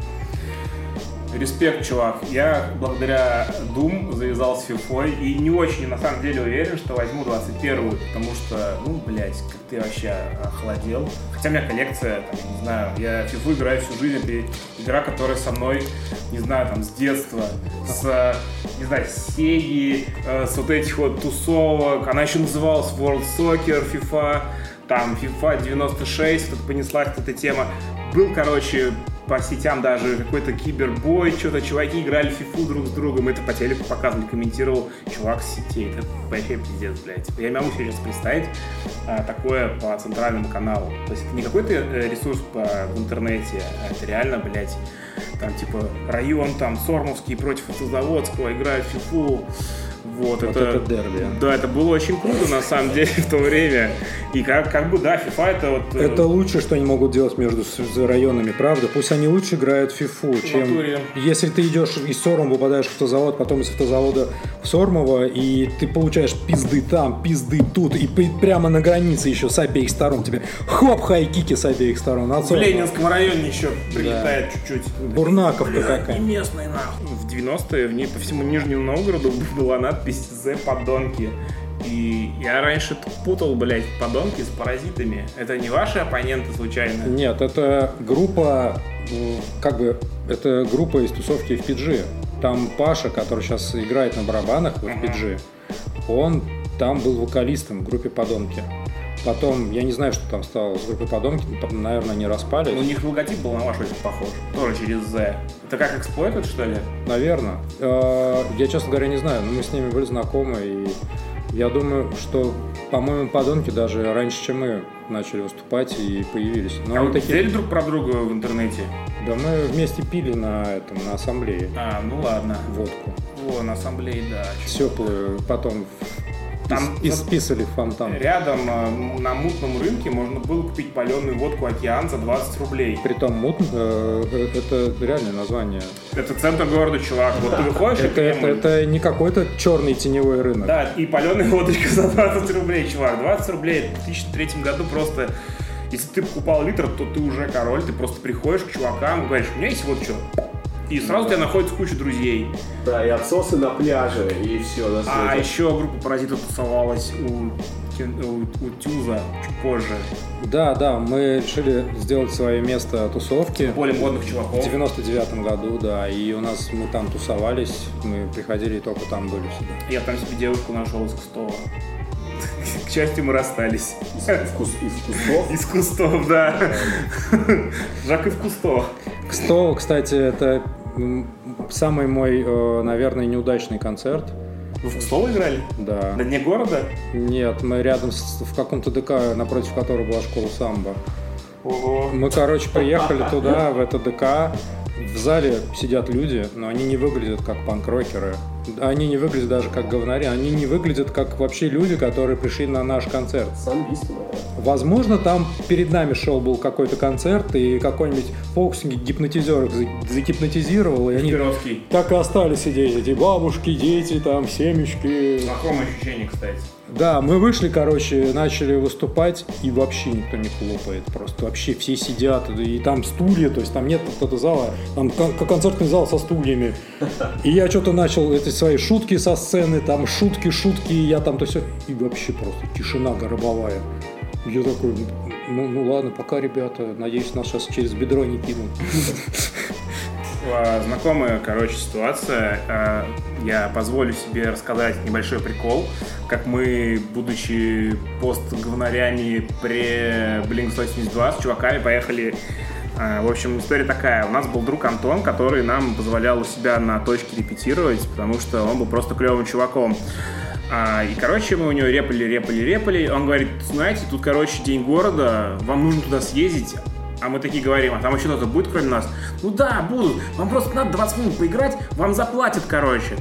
Респект, чувак. Я благодаря Doom завязал с FIFA и не очень, на самом деле, уверен, что возьму 21-ю, потому что, ну, блядь, как ты вообще охладел. Хотя у меня коллекция, там, не знаю, я в FIFA играю всю жизнь, игра, которая со мной, не знаю, там, с детства, с, не знаю, с Сеги, э, с вот этих вот тусовок. Она еще называлась World Soccer, FIFA, там, FIFA 96, вот понеслась эта тема. Был, короче, по сетям даже какой-то кибербой, что-то чуваки играли в фифу друг с другом, это по телеку показывали, комментировал чувак с сетей. Это вообще пиздец, блядь. Я не могу себе сейчас представить а, такое по центральному каналу. То есть это не какой-то э, ресурс по, в интернете, а это реально, блядь, там типа район там Сормовский против Автозаводского играют в фифу вот, вот это, это дерби. Да, это было очень круто на самом <laughs> деле в то время. И как, как бы, да, FIFA это вот... Э, это лучше, что они могут делать между районами, правда? Пусть они лучше играют в FIFA, чем... Натуре. Если ты идешь из Сормова, попадаешь в автозавод, потом из автозавода в Сормово, и ты получаешь пизды там, пизды тут, и прямо на границе еще с обеих сторон тебе хоп, хай-кики с обеих сторон. В Ленинском районе еще прилетает да. чуть-чуть. Бурнаковка какая. Не местная нахуй. В 90-е в ней по всему Нижнему Новгороду <laughs> была надпись «The подонки». И я раньше путал, блядь, подонки с паразитами. Это не ваши оппоненты случайно? Нет, это группа, как бы, это группа из тусовки FPG. Там Паша, который сейчас играет на барабанах в FPG, uh-huh. он там был вокалистом в группе «Подонки». Потом, я не знаю, что там стало с группой «Подонки», наверное, не распались. У них логотип был на ваш очень похож, тоже через «Z». Это как эксплойт, что ли? Наверное. Э, я, честно говоря, не знаю, но мы с ними были знакомы, и я думаю, что, по-моему, подонки даже раньше, чем мы начали выступать и появились. Но а вы такие... друг про друга в интернете? Да мы вместе пили на этом, на ассамблее. А, ну ладно. Водку. О, на ассамблее, да. Теплую, потом там и списали фонтан. Рядом э, на мутном рынке можно было купить паленую водку «Океан» за 20 рублей. Притом мут, э, э, это реальное название. Это центр города, чувак. Вот ты выходишь... Это, это, это не какой-то черный теневой рынок. Да, и паленая водочка <laughs> за 20 рублей, чувак. 20 рублей в 2003 году просто... Если ты покупал литр, то ты уже король, ты просто приходишь к чувакам, говоришь, у меня есть вот что, и сразу у тебя находится куча друзей. Да, и отсосы на пляже, и все на свете. А еще группа паразитов тусовалась у, у, у Тюза чуть позже. Да, да, мы решили сделать свое место тусовки. Более модных чуваков. В 99 году, да, и у нас мы там тусовались, мы приходили и только там были всегда. Я там себе девушку нашел из Кустова. К счастью, мы расстались. Из, из кустов? Из кустов, да. Жак из кустов. Кстово, кстати, это самый мой, э, наверное, неудачный концерт. Вы в Кстово играли? Да. На дне города? Нет, мы рядом с, в каком-то ДК, напротив которого была школа самбо. Ого. Мы, короче, приехали туда, в это ДК. В зале сидят люди, но они не выглядят как панк-рокеры. Они не выглядят даже как говнари, они не выглядят как вообще люди, которые пришли на наш концерт. Возможно, там перед нами шел был какой-то концерт, и какой-нибудь фокусник гипнотизер их загипнотизировал, и они Пировский. так и остались сидеть, эти бабушки, дети, там, семечки. Знакомое ощущение, кстати. Да, мы вышли, короче, начали выступать, и вообще никто не хлопает. Просто вообще все сидят, и там стулья, то есть там нет вот этого зала, там концертный зал со стульями. И я что-то начал эти свои шутки со сцены, там шутки, шутки, я там то все. И вообще просто тишина гробовая. Я такой, ну, ну ладно, пока, ребята, надеюсь, нас сейчас через бедро не кинут. А, знакомая, короче, ситуация. А, я позволю себе рассказать небольшой прикол, как мы, будучи пост-говнарями при Blink 172 с чуваками поехали а, в общем, история такая. У нас был друг Антон, который нам позволял у себя на точке репетировать, потому что он был просто клевым чуваком. А, и, короче, мы у него репали, репали, репали. Он говорит, знаете, тут, короче, день города, вам нужно туда съездить. А мы такие говорим, а там еще кто-то будет кроме нас? Ну да, будут. Вам просто надо 20 минут поиграть, вам заплатят, короче.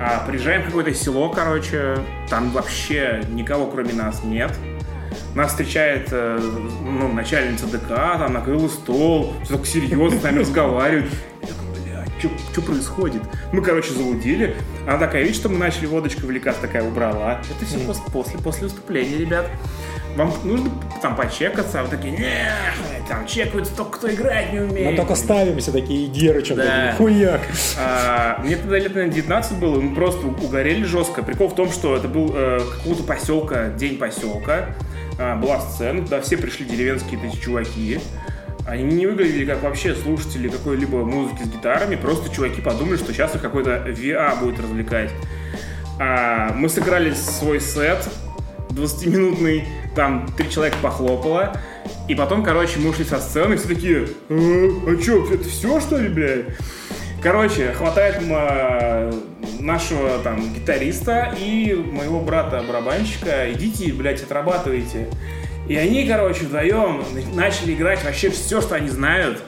А, приезжаем в какое-то село, короче, там вообще никого кроме нас нет. Нас встречает э, ну, начальница ДК, там накрыла стол, все так серьезно с нами разговаривает. Я такой, блядь, что происходит? Мы, короче, залудили. Она такая, видишь, что мы начали водочку великас такая убрала. Это все после, после, после выступления, ребят. Вам нужно там почекаться, а вы такие, не, там чекаются только кто играть не умеет. Мы только ставимся такие герычем, Да. такие, хуяк. А, мне тогда лет, наверное, 19 было, и мы просто угорели жестко. Прикол в том, что это был э, какого-то поселка, день поселка. А, была сцена, туда все пришли деревенские эти чуваки. Они не выглядели как вообще слушатели какой-либо музыки с гитарами, просто чуваки подумали, что сейчас их какой-то VA будет развлекать. А, мы сыграли свой сет 20-минутный, там три человека похлопало, и потом, короче, мы ушли со сцены, и все такие, а, а чё, это все, что ли, блядь? Короче, хватает м, нашего там гитариста и моего брата-барабанщика, идите, блядь, отрабатывайте. И они, короче, вдвоем начали играть вообще все, что они знают.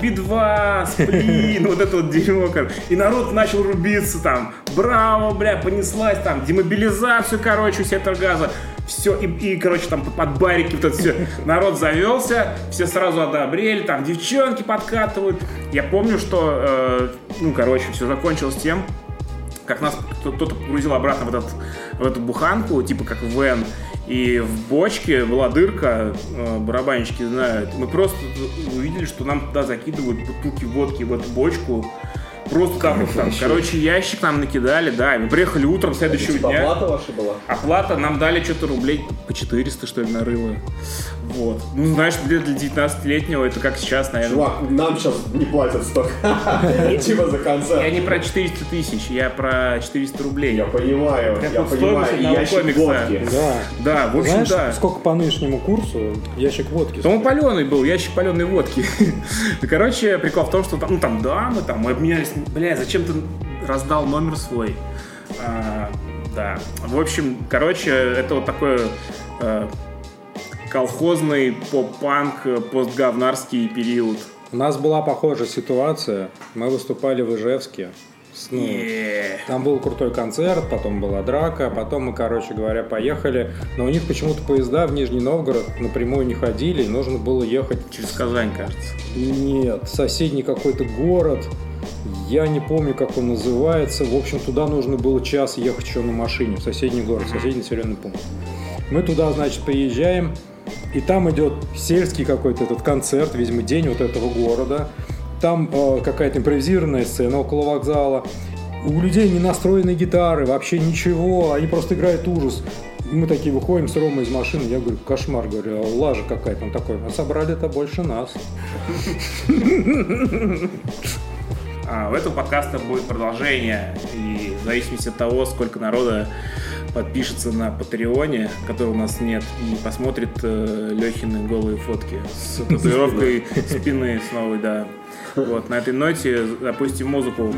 Би-2, сплин, вот это вот дерьмо. И народ начал рубиться там. Браво, бля, понеслась там. Демобилизацию, короче, у сектор газа. Все, и, и, короче, там под барики вот это все. <laughs> Народ завелся, все сразу одобрели, там девчонки подкатывают. Я помню, что, э, ну, короче, все закончилось тем, как нас кто- кто-то погрузил обратно в, этот, в эту буханку, типа как в вен, и в бочке была дырка, э, барабанщики знают. Мы просто увидели, что нам туда закидывают бутылки водки в эту бочку. Просто вот там. Короче, ящик нам накидали, да. Мы приехали утром следующего Типа дня. оплата ваша была? Оплата нам дали что-то рублей по 400, что ли, на рыло. Вот. Ну, знаешь, для, для 19-летнего это как сейчас, наверное. Чувак, нам сейчас не платят столько. <laughs> Типа за Я концерт. не про 400 тысяч, я про 400 рублей. Я понимаю, я понимаю. ящик водки. Да. Да, в общем, Знаешь, да. сколько по нынешнему курсу ящик водки Там он паленый был, ящик паленой водки. <laughs> Короче, прикол в том, что там, ну, там дамы, там, мы обменялись, бля, зачем ты раздал номер свой? А, да. В общем, короче, это вот такой э, колхозный поп-панк, э, постговнарский период. У нас была похожая ситуация. Мы выступали в Ижевске. С- ну, Е. Там был крутой концерт, потом была драка, потом мы, короче говоря, поехали. Но у них почему-то поезда в Нижний Новгород напрямую не ходили, и нужно было ехать Через Казань, кажется. Нет, соседний какой-то город. Я не помню, как он называется. В общем, туда нужно было час ехать еще на машине в соседний город, в соседний населенный пункт. Мы туда, значит, приезжаем, и там идет сельский какой-то этот концерт, видимо, день вот этого города. Там э, какая-то импровизированная сцена около вокзала. У людей не настроены гитары, вообще ничего, они просто играют ужас. Мы такие выходим с Ромой из машины, я говорю, кошмар, говорю, а лажа какая-то. Он такой, а собрали-то больше нас. А, у этого подкаста будет продолжение, и в зависимости от того, сколько народа подпишется на Патреоне, который у нас нет, и посмотрит э, Лехины голые фотки с <laughs> татуировкой спины с новой, да. Вот, на этой ноте запустим музыку.